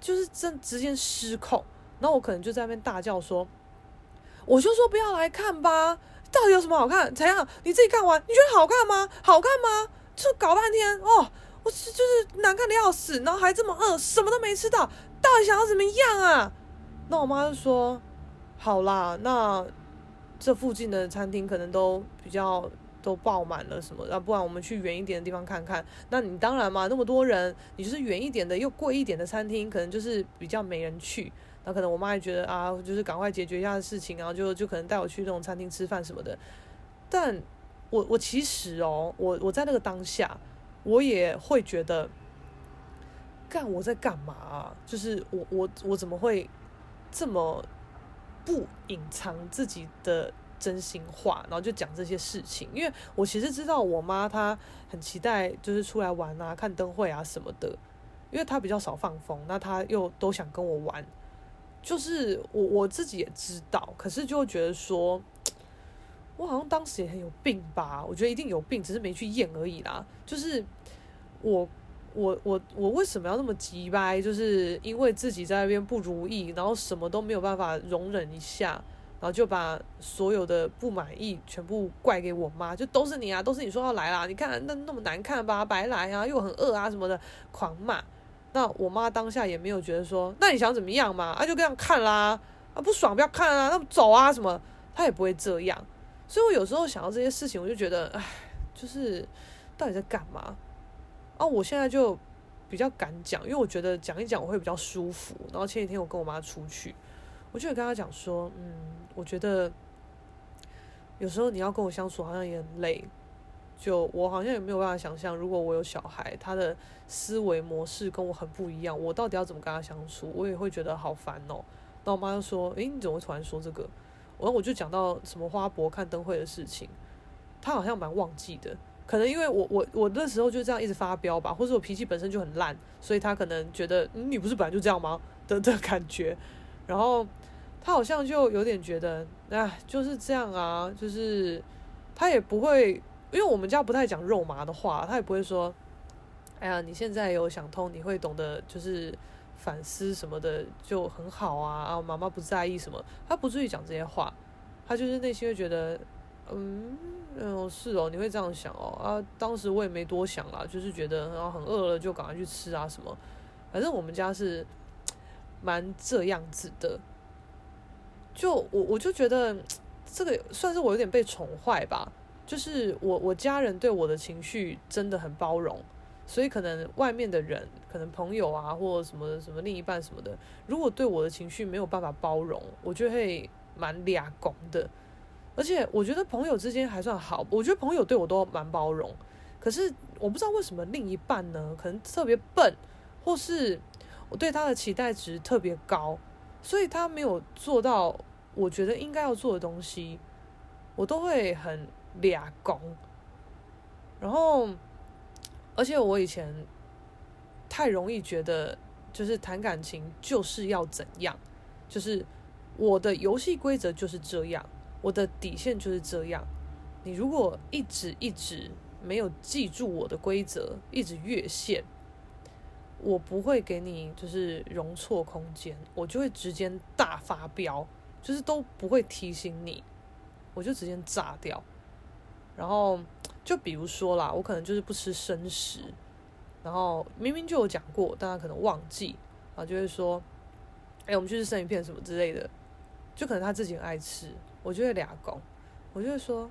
[SPEAKER 1] 就是真直接失控，然后我可能就在那边大叫说，我就说不要来看吧，到底有什么好看？怎样？你自己看完，你觉得好看吗？好看吗？就搞半天哦。我是就是难看的要死，然后还这么饿，什么都没吃到，到底想要怎么样啊？那我妈就说：“好啦，那这附近的餐厅可能都比较都爆满了什么的，不然我们去远一点的地方看看。那你当然嘛，那么多人，你就是远一点的又贵一点的餐厅，可能就是比较没人去。那可能我妈也觉得啊，就是赶快解决一下事情，然后就就可能带我去那种餐厅吃饭什么的。但我我其实哦，我我在那个当下。”我也会觉得，干我在干嘛啊？就是我我我怎么会这么不隐藏自己的真心话，然后就讲这些事情？因为我其实知道我妈她很期待，就是出来玩啊、看灯会啊什么的，因为她比较少放风，那她又都想跟我玩。就是我我自己也知道，可是就会觉得说。我好像当时也很有病吧？我觉得一定有病，只是没去验而已啦。就是我我我我为什么要那么急掰？就是因为自己在那边不如意，然后什么都没有办法容忍一下，然后就把所有的不满意全部怪给我妈，就都是你啊，都是你说要来啦！你看那那么难看吧，白来啊，又很饿啊什么的，狂骂。那我妈当下也没有觉得说，那你想怎么样嘛？啊，就这样看啦，啊不爽不要看啊，那走啊什么，她也不会这样。所以，我有时候想到这些事情，我就觉得，哎，就是到底在干嘛？啊，我现在就比较敢讲，因为我觉得讲一讲我会比较舒服。然后前几天我跟我妈出去，我就跟她讲说，嗯，我觉得有时候你要跟我相处好像也很累。就我好像也没有办法想象，如果我有小孩，他的思维模式跟我很不一样，我到底要怎么跟他相处？我也会觉得好烦哦。那我妈就说，诶，你怎么会突然说这个？然后我就讲到什么花博看灯会的事情，他好像蛮忘记的，可能因为我我我那时候就这样一直发飙吧，或者我脾气本身就很烂，所以他可能觉得、你不是本来就这样吗的的感觉。然后他好像就有点觉得，哎，就是这样啊，就是他也不会，因为我们家不太讲肉麻的话，他也不会说，哎呀，你现在有想通，你会懂得就是反思什么的就很好啊，啊，妈妈不在意什么，他不至于讲这些话，他就是内心会觉得，嗯，嗯，是哦，你会这样想哦，啊，当时我也没多想啦，就是觉得啊很饿了就赶快去吃啊什么。反正我们家是蛮这样子的，就我我就觉得这个算是我有点被宠坏吧。就是我我家人对我的情绪真的很包容，所以可能外面的人，可能朋友啊，或什么什么另一半什么的，如果对我的情绪没有办法包容，我就会蛮俩拱的。而且我觉得朋友之间还算好，我觉得朋友对我都蛮包容。可是我不知道为什么另一半呢，可能特别笨。或是我对他的期待值特别高，所以他没有做到我觉得应该要做的东西，我都会很俩攻。然后，而且我以前太容易觉得，就是谈感情就是要怎样，就是我的游戏规则就是这样，我的底线就是这样。你如果一直一直没有记住我的规则，一直越线。我不会给你就是容错空间，我就会直接大发飙，就是都不会提醒你，我就直接炸掉。然后就比如说啦，我可能就是不吃生食，然后明明就有讲过，但他可能忘记，然后就会说，哎，我们去吃生鱼片什么之类的，就可能他自己很爱吃，我就会俩拱，我就会说，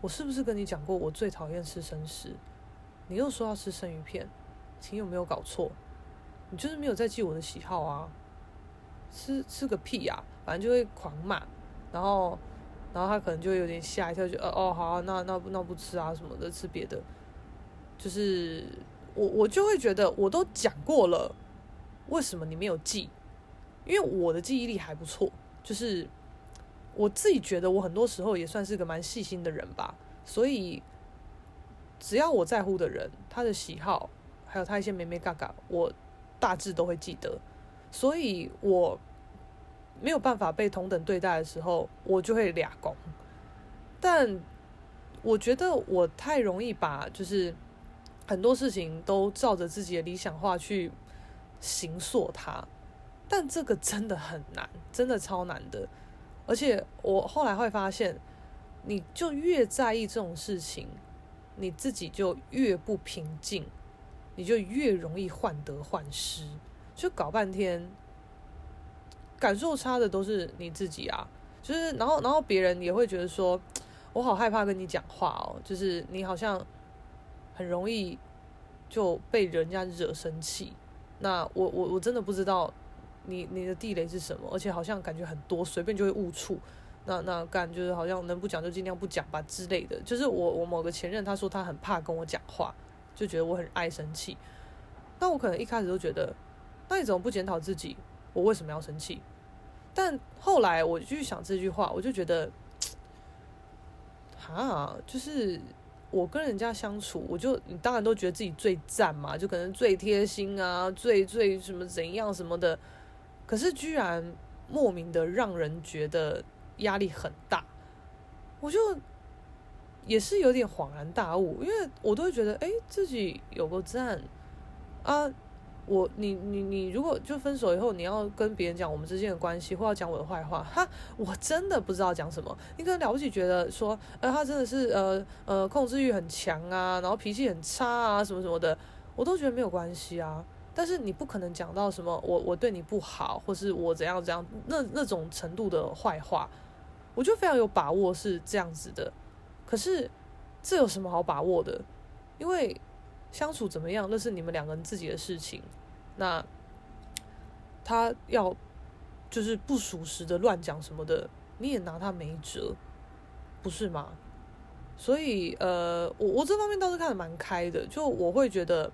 [SPEAKER 1] 我是不是跟你讲过我最讨厌吃生食？你又说要吃生鱼片。你有没有搞错？你就是没有在记我的喜好啊！吃吃个屁呀、啊！反正就会狂骂，然后，然后他可能就会有点吓一跳，就呃哦好啊，那那那不吃啊什么的，吃别的。就是我我就会觉得我都讲过了，为什么你没有记？因为我的记忆力还不错，就是我自己觉得我很多时候也算是个蛮细心的人吧，所以只要我在乎的人，他的喜好。还有他一些眉眉嘎嘎，我大致都会记得，所以我没有办法被同等对待的时候，我就会俩攻。但我觉得我太容易把就是很多事情都照着自己的理想化去形塑它，但这个真的很难，真的超难的。而且我后来会发现，你就越在意这种事情，你自己就越不平静。你就越容易患得患失，就搞半天，感受差的都是你自己啊。就是，然后，然后别人也会觉得说，我好害怕跟你讲话哦。就是你好像很容易就被人家惹生气。那我，我，我真的不知道你你的地雷是什么，而且好像感觉很多，随便就会误触。那那干就是好像能不讲就尽量不讲吧之类的。就是我我某个前任他说他很怕跟我讲话。就觉得我很爱生气，那我可能一开始都觉得，那你怎么不检讨自己？我为什么要生气？但后来我就去想这句话，我就觉得，哈，就是我跟人家相处，我就你当然都觉得自己最赞嘛，就可能最贴心啊，最最什么怎样什么的，可是居然莫名的让人觉得压力很大，我就。也是有点恍然大悟，因为我都会觉得，哎，自己有个赞啊，我你你你，如果就分手以后，你要跟别人讲我们之间的关系，或要讲我的坏话，哈，我真的不知道讲什么。你可能了不起，觉得说，呃，他真的是呃呃控制欲很强啊，然后脾气很差啊，什么什么的，我都觉得没有关系啊。但是你不可能讲到什么我我对你不好，或是我怎样怎样那那种程度的坏话，我就非常有把握是这样子的。可是，这有什么好把握的？因为相处怎么样，那是你们两个人自己的事情。那他要就是不属实的乱讲什么的，你也拿他没辙，不是吗？所以，呃，我我这方面倒是看得蛮开的。就我会觉得，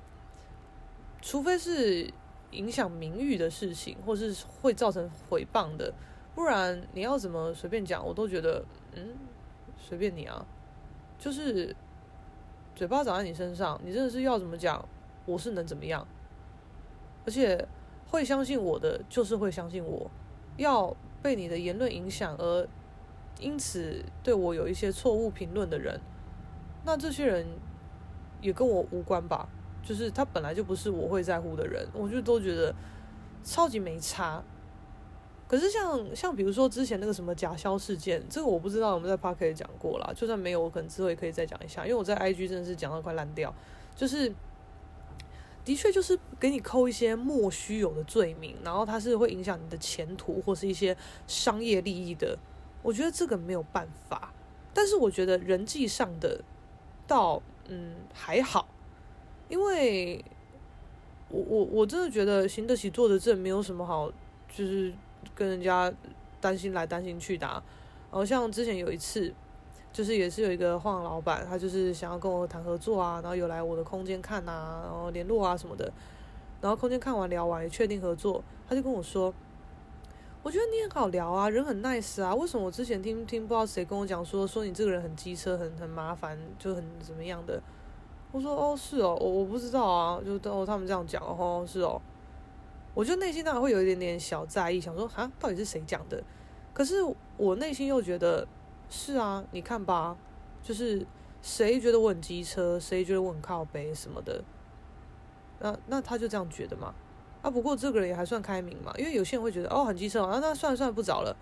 [SPEAKER 1] 除非是影响名誉的事情，或是会造成诽谤的，不然你要怎么随便讲，我都觉得，嗯，随便你啊。就是嘴巴长在你身上，你真的是要怎么讲，我是能怎么样？而且会相信我的，就是会相信我；要被你的言论影响而因此对我有一些错误评论的人，那这些人也跟我无关吧？就是他本来就不是我会在乎的人，我就都觉得超级没差。可是像像比如说之前那个什么假消事件，这个我不知道有没有在 Podcast 讲过啦。就算没有，我可能之后也可以再讲一下，因为我在 IG 真的是讲到快烂掉。就是的确就是给你扣一些莫须有的罪名，然后它是会影响你的前途或是一些商业利益的。我觉得这个没有办法，但是我觉得人际上的倒嗯还好，因为我我我真的觉得行得起坐得正，没有什么好就是。跟人家担心来担心去的，然后像之前有一次，就是也是有一个画廊老板，他就是想要跟我谈合作啊，然后有来我的空间看啊，然后联络啊什么的，然后空间看完聊完也确定合作，他就跟我说，我觉得你很好聊啊，人很 nice 啊，为什么我之前听听不知道谁跟我讲说说你这个人很机车，很很麻烦，就很怎么样的？我说哦是哦，我我不知道啊，就哦他们这样讲哦是哦。我就内心当然会有一点点小在意，想说啊，到底是谁讲的？可是我内心又觉得是啊，你看吧，就是谁觉得我很机车，谁觉得我很靠背什么的，那那他就这样觉得嘛。啊，不过这个人也还算开明嘛，因为有些人会觉得哦很机车，啊那算了算了不找了。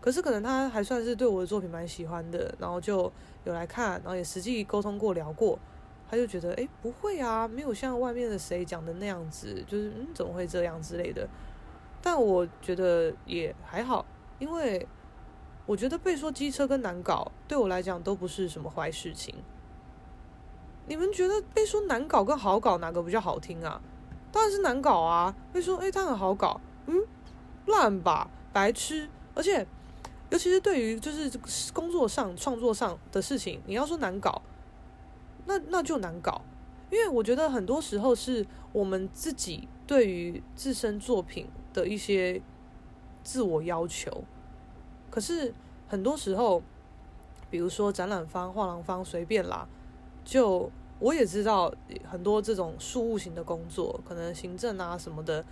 [SPEAKER 1] 可是可能他还算是对我的作品蛮喜欢的，然后就有来看，然后也实际沟通过聊过。他就觉得，哎，不会啊，没有像外面的谁讲的那样子，就是嗯，怎么会这样之类的。但我觉得也还好，因为我觉得被说机车跟难搞，对我来讲都不是什么坏事情。你们觉得被说难搞跟好搞哪个比较好听啊？当然是难搞啊！被说，哎，他很好搞，嗯，烂吧，白痴。而且，尤其是对于就是工作上、创作上的事情，你要说难搞。那那就难搞，因为我觉得很多时候是我们自己对于自身作品的一些自我要求，可是很多时候，比如说展览方、画廊方随便啦，就我也知道很多这种事务型的工作，可能行政啊什么的，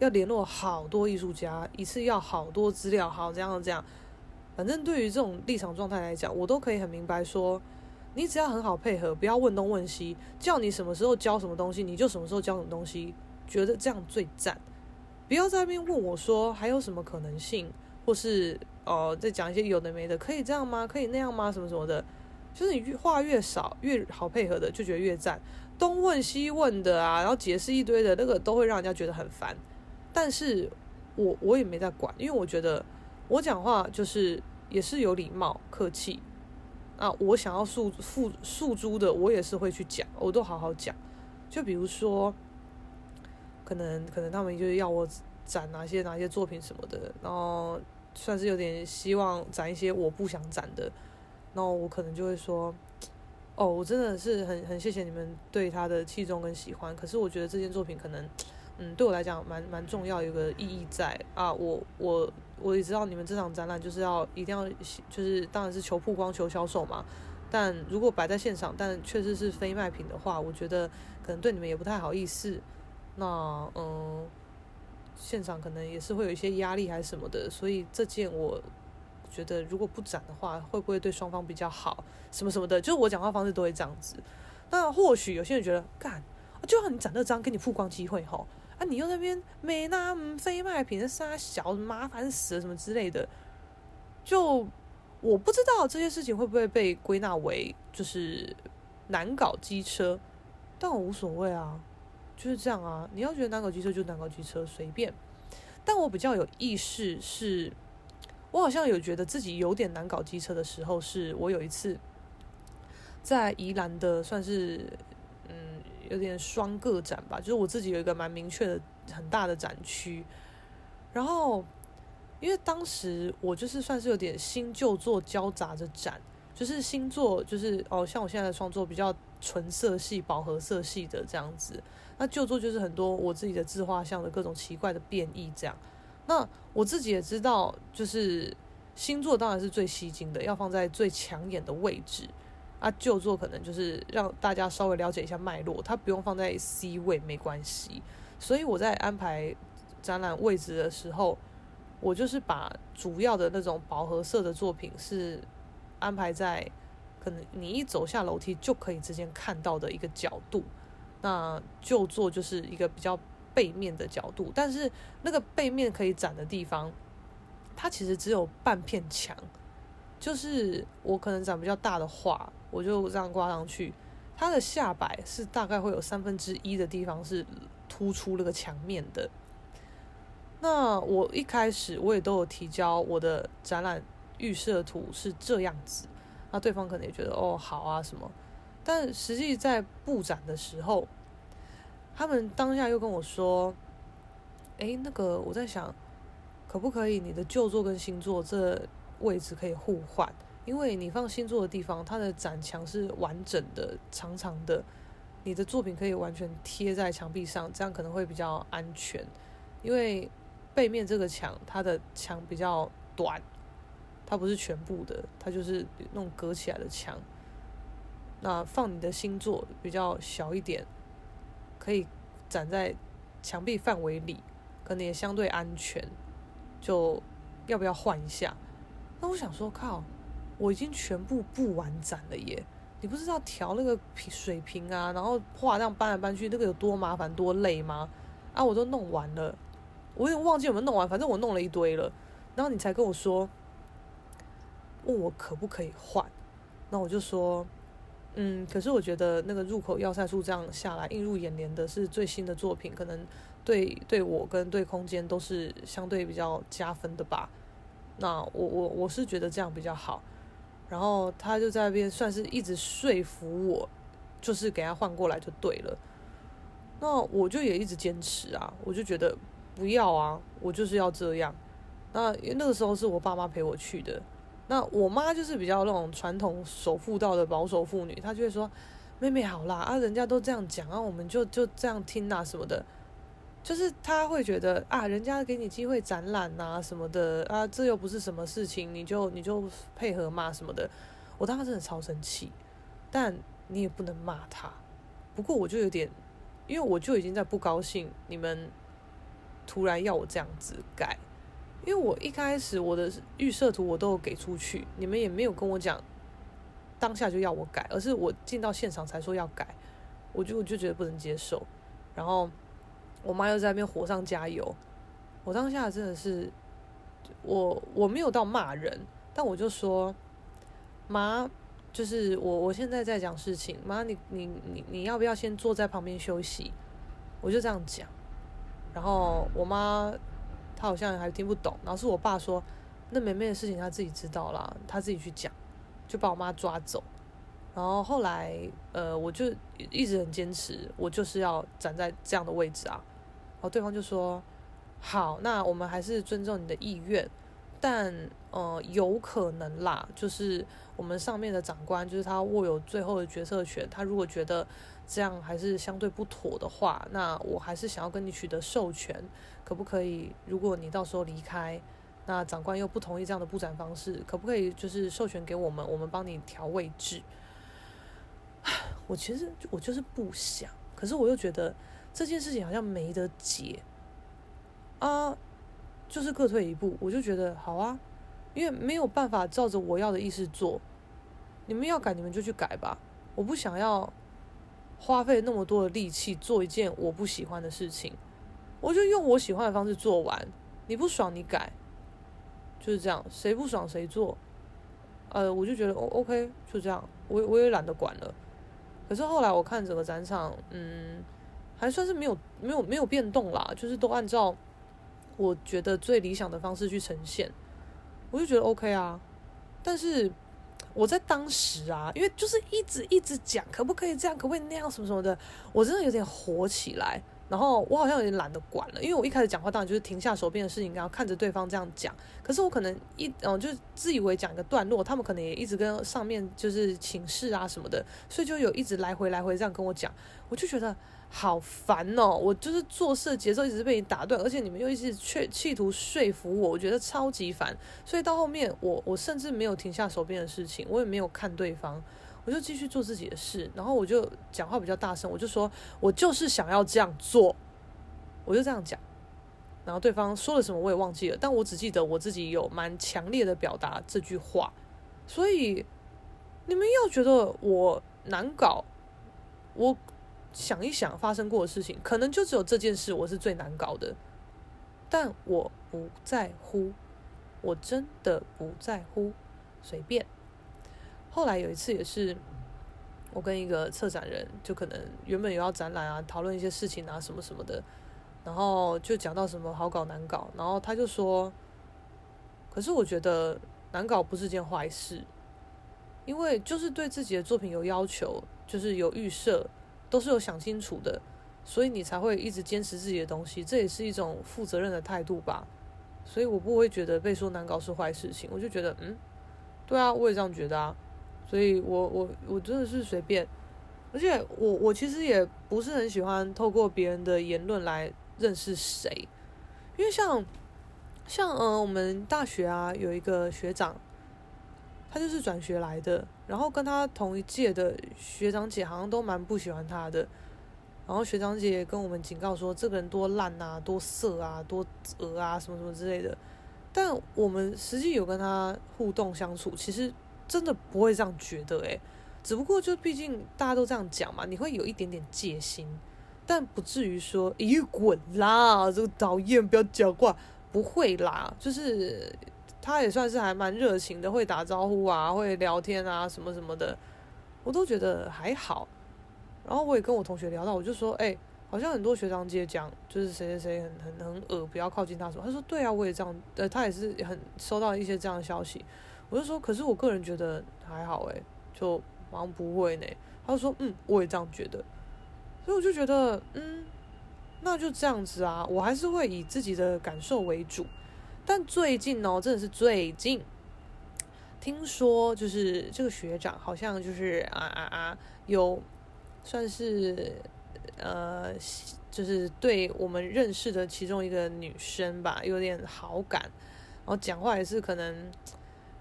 [SPEAKER 1] 要联络好多艺术家，一次要好多资料，好这样这样，反正对于这种立场状态来讲，我都可以很明白说。你只要很好配合，不要问东问西，叫你什么时候教什么东西，你就什么时候教什么东西，觉得这样最赞。不要在那边问我说还有什么可能性，或是哦、再讲一些有的没的，可以这样吗？可以那样吗？什么什么的，就是你越话越少，越好配合的就觉得越赞。东问西问的啊，然后解释一堆的那个都会让人家觉得很烦。但是我我也没在管，因为我觉得我讲话就是也是有礼貌、客气。啊，我想要诉付诉诸的，我也是会去讲，我都好好讲。就比如说，可能可能他们就是要我展哪些哪些作品什么的，然后算是有点希望展一些我不想展的，然后我可能就会说，哦，我真的是很很谢谢你们对他的器重跟喜欢，可是我觉得这件作品可能。嗯，对我来讲蛮蛮重要，有个意义在啊。我我我也知道你们这场展览就是要一定要就是当然是求曝光、求销售嘛。但如果摆在现场，但确实是非卖品的话，我觉得可能对你们也不太好意思。那嗯，现场可能也是会有一些压力还是什么的，所以这件我觉得如果不展的话，会不会对双方比较好？什么什么的，就是我讲话方式都会这样子。那或许有些人觉得干，就让你展这张，给你曝光机会吼。啊！你又那边没那非卖品的杀小麻烦死了什么之类的，就我不知道这些事情会不会被归纳为就是难搞机车，但我无所谓啊，就是这样啊。你要觉得难搞机车就难搞机车随便，但我比较有意识是，我好像有觉得自己有点难搞机车的时候，是我有一次在宜兰的算是。有点双个展吧，就是我自己有一个蛮明确的很大的展区，然后因为当时我就是算是有点新旧作交杂着展，就是新作就是哦，像我现在的创作比较纯色系、饱和色系的这样子，那旧作就是很多我自己的自画像的各种奇怪的变异这样。那我自己也知道，就是新作当然是最吸睛的，要放在最抢眼的位置。啊，旧作可能就是让大家稍微了解一下脉络，它不用放在 C 位没关系。所以我在安排展览位置的时候，我就是把主要的那种饱和色的作品是安排在可能你一走下楼梯就可以直接看到的一个角度。那就做就是一个比较背面的角度，但是那个背面可以展的地方，它其实只有半片墙。就是我可能长比较大的画，我就这样挂上去。它的下摆是大概会有三分之一的地方是突出那个墙面的。那我一开始我也都有提交我的展览预设图是这样子，那对方可能也觉得哦好啊什么，但实际在布展的时候，他们当下又跟我说，诶，那个我在想，可不可以你的旧作跟新作这位置可以互换？因为你放星座的地方，它的展墙是完整的、长长的，你的作品可以完全贴在墙壁上，这样可能会比较安全，因为。背面这个墙，它的墙比较短，它不是全部的，它就是那种隔起来的墙。那放你的星座比较小一点，可以展在墙壁范围里，可能也相对安全。就要不要换一下？那我想说，靠，我已经全部布完展了耶！你不知道调那个水平啊，然后画这样搬来搬去，那个有多麻烦多累吗？啊，我都弄完了。我有点忘记有没有弄完，反正我弄了一堆了，然后你才跟我说，问我可不可以换，那我就说，嗯，可是我觉得那个入口要塞处这样下来映入眼帘的是最新的作品，可能对对我跟对空间都是相对比较加分的吧。那我我我是觉得这样比较好，然后他就在那边算是一直说服我，就是给他换过来就对了。那我就也一直坚持啊，我就觉得。不要啊！我就是要这样。那那个时候是我爸妈陪我去的。那我妈就是比较那种传统守妇道的保守妇女，她就会说：“妹妹好啦，啊，人家都这样讲啊，我们就就这样听啊什么的。”就是他会觉得啊，人家给你机会展览啊什么的啊，这又不是什么事情，你就你就配合嘛什么的。我当时真的超生气，但你也不能骂他。不过我就有点，因为我就已经在不高兴，你们。突然要我这样子改，因为我一开始我的预设图我都有给出去，你们也没有跟我讲当下就要我改，而是我进到现场才说要改，我就我就觉得不能接受。然后我妈又在那边火上加油，我当下真的是我我没有到骂人，但我就说妈，就是我我现在在讲事情，妈你你你你要不要先坐在旁边休息？我就这样讲。然后我妈她好像还听不懂，然后是我爸说，那妹妹的事情她自己知道啦，她自己去讲，就把我妈抓走。然后后来呃，我就一直很坚持，我就是要站在这样的位置啊。然后对方就说，好，那我们还是尊重你的意愿，但呃，有可能啦，就是我们上面的长官就是他握有最后的决策权，他如果觉得。这样还是相对不妥的话，那我还是想要跟你取得授权，可不可以？如果你到时候离开，那长官又不同意这样的布展方式，可不可以就是授权给我们，我们帮你调位置？我其实我就是不想，可是我又觉得这件事情好像没得解啊，就是各退一步，我就觉得好啊，因为没有办法照着我要的意思做，你们要改你们就去改吧，我不想要。花费那么多的力气做一件我不喜欢的事情，我就用我喜欢的方式做完。你不爽你改，就是这样，谁不爽谁做。呃，我就觉得 OK，就这样，我我也懒得管了。可是后来我看整个展场，嗯，还算是没有没有没有变动啦，就是都按照我觉得最理想的方式去呈现，我就觉得 OK 啊。但是。我在当时啊，因为就是一直一直讲，可不可以这样，可不可以那样，什么什么的，我真的有点火起来。然后我好像有点懒得管了，因为我一开始讲话当然就是停下手边的事情，然后看着对方这样讲。可是我可能一嗯，就是自以为讲一个段落，他们可能也一直跟上面就是请示啊什么的，所以就有一直来回来回这样跟我讲，我就觉得。好烦哦！我就是做事节奏一直被你打断，而且你们又一直去企图说服我，我觉得超级烦。所以到后面，我我甚至没有停下手边的事情，我也没有看对方，我就继续做自己的事。然后我就讲话比较大声，我就说我就是想要这样做，我就这样讲。然后对方说了什么我也忘记了，但我只记得我自己有蛮强烈的表达这句话，所以你们要觉得我难搞，我想一想发生过的事情，可能就只有这件事我是最难搞的，但我不在乎，我真的不在乎，随便。后来有一次也是，我跟一个策展人，就可能原本有要展览啊，讨论一些事情啊什么什么的。然后就讲到什么好搞难搞，然后他就说：“可是我觉得难搞不是件坏事，因为就是对自己的作品有要求，就是有预设，都是有想清楚的，所以你才会一直坚持自己的东西，这也是一种负责任的态度吧。所以我不会觉得被说难搞是坏事情，我就觉得嗯，对啊，我也这样觉得啊。所以我我我真的是随便，而且我我其实也不是很喜欢透过别人的言论来。”认识谁？因为像像呃，我们大学啊有一个学长，他就是转学来的，然后跟他同一届的学长姐好像都蛮不喜欢他的，然后学长姐跟我们警告说，这个人多烂啊，多色啊，多恶啊，什么什么之类的。但我们实际有跟他互动相处，其实真的不会这样觉得诶，只不过就毕竟大家都这样讲嘛，你会有一点点戒心。但不至于说，咦，滚啦！这个讨厌，不要讲话。不会啦，就是他也算是还蛮热情的，会打招呼啊，会聊天啊，什么什么的，我都觉得还好。然后我也跟我同学聊到，我就说，哎、好像很多学长姐讲，就是谁谁谁很很很恶，不要靠近他什么。他说，对啊，我也这样，呃，他也是很收到一些这样的消息。我就说，可是我个人觉得还好、欸，就好像不会呢。他就说，嗯，我也这样觉得。所以我就觉得，嗯，那就这样子啊，我还是会以自己的感受为主。但最近哦，真的是最近，听说就是这个学长好像就是啊啊啊，有算是呃，就是对我们认识的其中一个女生吧，有点好感，然后讲话也是可能。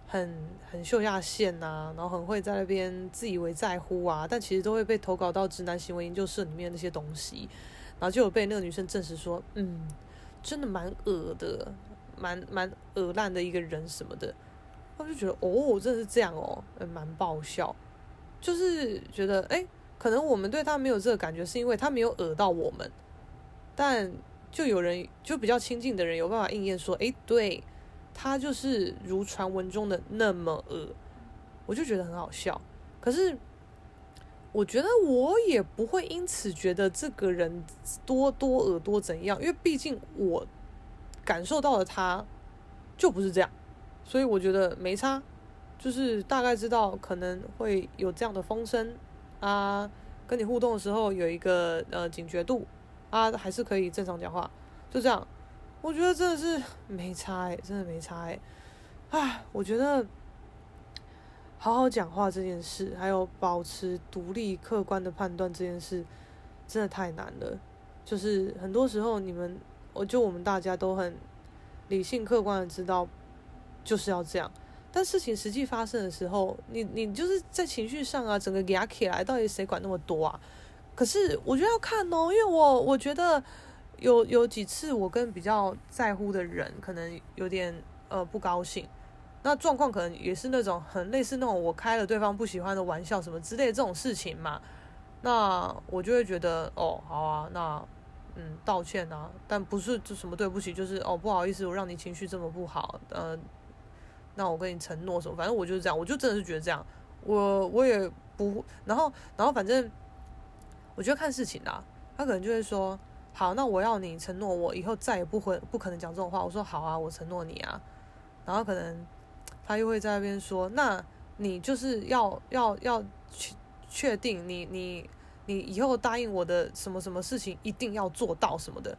[SPEAKER 1] 很很秀下限呐、然后很会在那边自以为在乎啊，但其实都会被投稿到直男行为研究社里面那些东西，然后就有被那个女生证实说，嗯，真的蛮恶的，蛮蛮恶烂的一个人什么的，我就觉得哦，真的是这样哦，蛮爆笑，就是觉得哎，可能我们对他没有这个感觉，是因为他没有恶到我们，但就有人就比较亲近的人有办法应验说，哎，对。他就是如传闻中的那么恶，我就觉得很好笑。可是，我觉得我也不会因此觉得这个人多多恶多怎样，因为毕竟我感受到的他就不是这样，所以我觉得没差。就是大概知道可能会有这样的风声啊，跟你互动的时候有一个呃警觉度啊，还是可以正常讲话，就这样。我觉得真的是没差哎，真的没差哎，唉，我觉得好好讲话这件事，还有保持独立客观的判断这件事，真的太难了。就是很多时候你们，我就我们大家都很理性客观的知道就是要这样，但事情实际发生的时候，你你就是在情绪上啊，整个压起来，到底谁管那么多啊？可是我觉得要看哦，因为我我觉得。有有几次，我跟比较在乎的人可能有点呃不高兴，那状况可能也是那种很类似那种我开了对方不喜欢的玩笑什么之类这种事情嘛，那我就会觉得哦好啊，那嗯道歉啊，但不是就什么对不起，就是哦不好意思，我让你情绪这么不好，呃，那我跟你承诺什么，反正我就是这样，我就真的是觉得这样，我我也不，然后然后反正我觉得看事情啦，他可能就会说。好，那我要你承诺，我以后再也不会不可能讲这种话。我说好啊，我承诺你啊。然后可能他又会在那边说，那你就是要要要确确定你你你以后答应我的什么什么事情一定要做到什么的。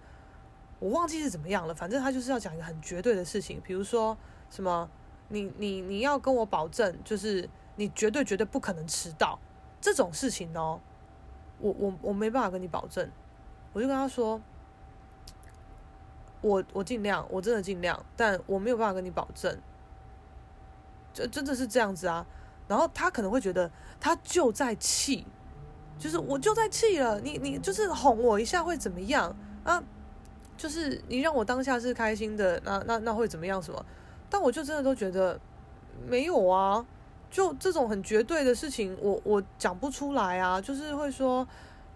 [SPEAKER 1] 我忘记是怎么样了，反正他就是要讲一个很绝对的事情，比如说什么你你你要跟我保证，就是你绝对绝对不可能迟到这种事情哦。我我我没办法跟你保证。我就跟他说，我我尽量，我真的尽量，但我没有办法跟你保证，这真的是这样子啊。然后他可能会觉得他就在气，就是我就在气了，你你就是哄我一下会怎么样啊？就是你让我当下是开心的，那那那会怎么样？什么？但我就真的都觉得没有啊，就这种很绝对的事情，我我讲不出来啊。就是会说，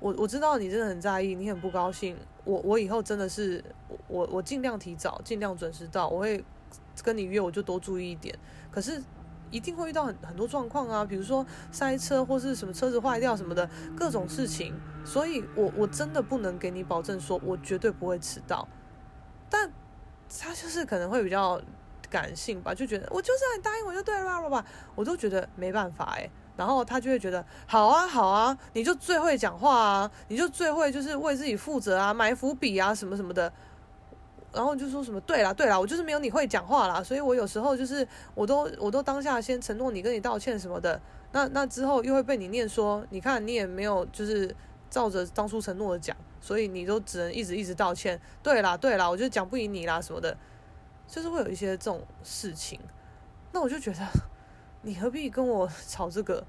[SPEAKER 1] 我我知道你真的很在意，你很不高兴。我我以后真的是我我尽量提早，尽量准时到。我会跟你约，我就多注意一点。可是一定会遇到很很多状况啊，比如说塞车或是什么车子坏掉什么的各种事情。所以我我真的不能给你保证说我绝对不会迟到。但他就是可能会比较。感性吧，就觉得我就是让你答应我就对了吧，我都觉得没办法哎，然后他就会觉得好啊好啊，你就最会讲话啊，你就最会就是为自己负责啊，埋伏笔啊什么什么的，然后就说什么对啦对啦，我就是没有你会讲话啦，所以我有时候就是我都我都当下先承诺你跟你道歉什么的，那那之后又会被你念说，你看你也没有就是照着当初承诺的讲，所以你都只能一直一直道歉，对啦对啦，我就讲不赢你啦什么的。就是会有一些这种事情，那我就觉得，你何必跟我 吵这个？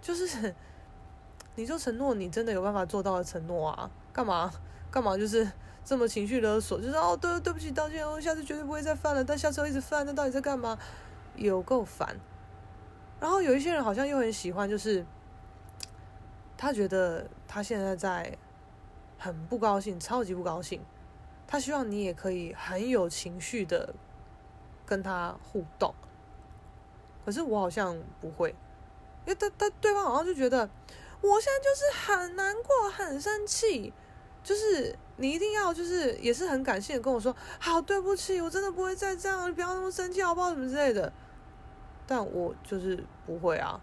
[SPEAKER 1] 就是，你就承诺你真的有办法做到的承诺啊，干嘛干嘛？就是这么情绪勒索，就是哦，对对不起，道歉，我下次绝对不会再犯了。但下次又一直犯，那到底在干嘛？有够烦。然后有一些人好像又很喜欢，就是 他觉得他现在在很不高兴，超级不高兴。他希望你也可以很有情绪的跟他互动，可是我好像不会，因为他他对方好像就觉得我现在就是很难过、很生气，就是你一定要就是也是很感性的跟我说，好，对不起，我真的不会再这样，你不要那么生气好不好？什么之类的，但我就是不会啊。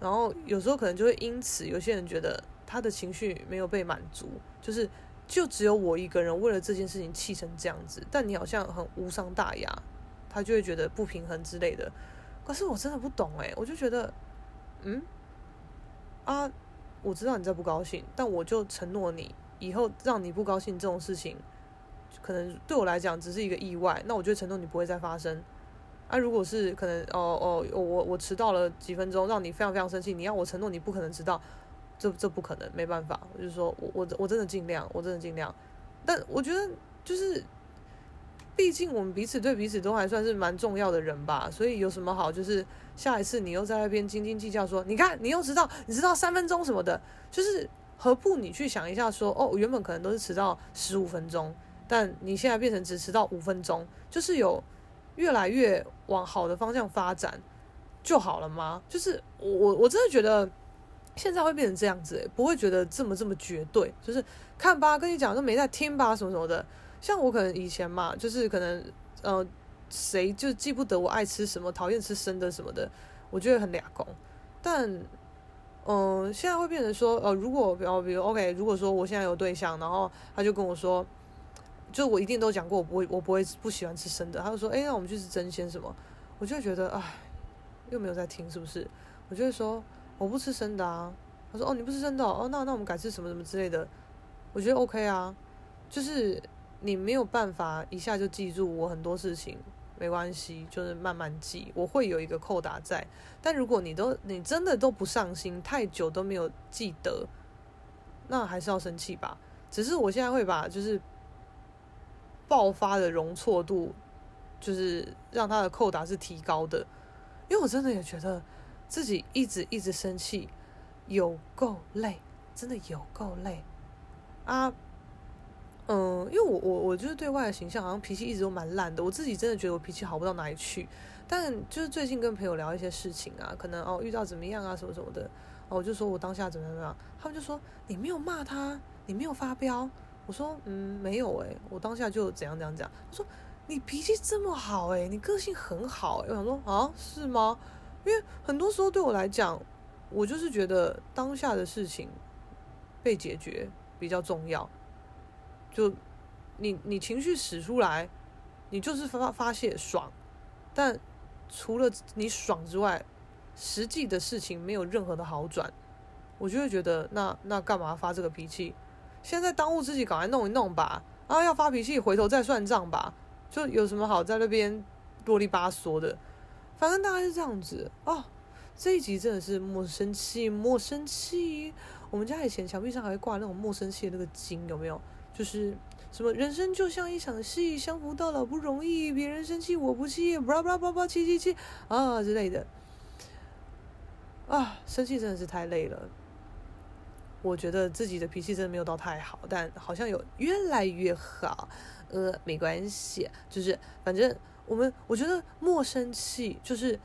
[SPEAKER 1] 然后有时候可能就会因此有些人觉得他的情绪没有被满足，就是。就只有我一个人为了这件事情气成这样子，但你好像很无伤大雅，他就会觉得不平衡之类的。可是我真的不懂诶，我就觉得，嗯，啊，我知道你在不高兴，但我就承诺你，以后让你不高兴这种事情，可能对我来讲只是一个意外，那我就承诺你不会再发生。啊，如果是可能，哦哦，我我迟到了几分钟，让你非常非常生气，你要我承诺你不可能迟到。这这不可能，没办法。我就说我我我真的尽量，我真的尽量。但我觉得就是，毕竟我们彼此对彼此都还算是蛮重要的人吧。所以有什么好，就是下一次你又在那边斤斤计较说，你看你又迟到，你迟到三分钟什么的，就是何不你去想一下说，哦，原本可能都是迟到十五分钟，但你现在变成只迟到五分钟，就是有越来越往好的方向发展就好了吗？就是我我真的觉得。现在会变成这样子，不会觉得这么这么绝对，就是看吧，跟你讲都没在听吧，什么什么的。像我可能以前嘛，就是可能呃，谁就记不得我爱吃什么，讨厌吃生的什么的，我觉得很俩公。但嗯、现在会变成说，呃，如果比如比如 OK，如果说我现在有对象，然后他就跟我说，就我一定都讲过，我不会，我不会不喜欢吃生的。他就说，哎，那我们去吃争鲜什么？我就会觉得，哎，又没有在听，是不是？我就会说。我不吃生的啊，他说哦，你不吃生的哦，那那我们改吃什么什么之类的，我觉得 OK 啊，就是你没有办法一下就记住我很多事情，没关系，就是慢慢记，我会有一个扣打在。但如果你都你真的都不上心，太久都没有记得，那还是要生气吧。只是我现在会把就是爆发的容错度，就是让他的扣打是提高的，因为我真的也觉得。自己一直一直生气，有够累，真的有够累啊！嗯，因为我我我就是对外的形象好像脾气一直都蛮烂的，我自己真的觉得我脾气好不到哪里去。但就是最近跟朋友聊一些事情啊，可能哦遇到怎么样啊什么什么的，哦我就说我当下怎么样怎么样，他们就说你没有骂他，你没有发飙。我说嗯没有诶，我当下就怎样怎样讲。他说你脾气这么好诶，你个性很好诶。我想说啊是吗？因为很多时候对我来讲，我就是觉得当下的事情被解决比较重要。就你你情绪使出来，你就是发发泄爽，但除了你爽之外，实际的事情没有任何的好转，我就会觉得那那干嘛发这个脾气？现在当务之急，赶快弄一弄吧。啊，要发脾气，回头再算账吧。就有什么好在那边啰里吧嗦的？反正大概是这样子哦，这一集真的是莫生气，莫生气。我们家以前墙壁上还会挂那种莫生气的那个经，有没有？就是什么人生就像一场戏，相扶到老不容易，别人生气我不气，巴拉巴拉巴拉气气气啊之类的。啊，生气真的是太累了。我觉得自己的脾气真的没有到太好，但好像有越来越好。呃，没关系，就是反正我们我觉得莫生气，就是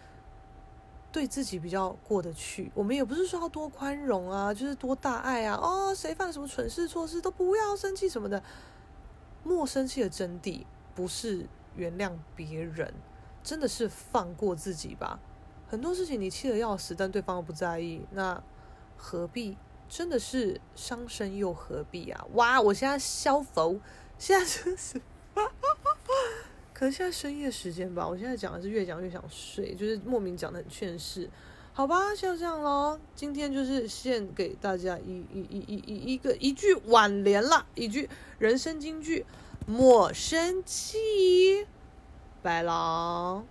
[SPEAKER 1] 对自己比较过得去。我们也不是说要多宽容啊，就是多大爱啊。哦，谁犯了什么蠢事错事都不要生气什么的。莫生气的真谛不是原谅别人，真的是放过自己吧。很多事情你气得要死，但对方又不在意，那何必？真的是伤身又何必啊！哇，我现在消浮，现在真是，可能现在深夜时间吧。我现在讲的是越讲越想睡，就是莫名讲的很劝世，好吧，就这样喽。今天就是献给大家一一一一一一个一句挽联了，一句人生金句：莫生气，拜郎。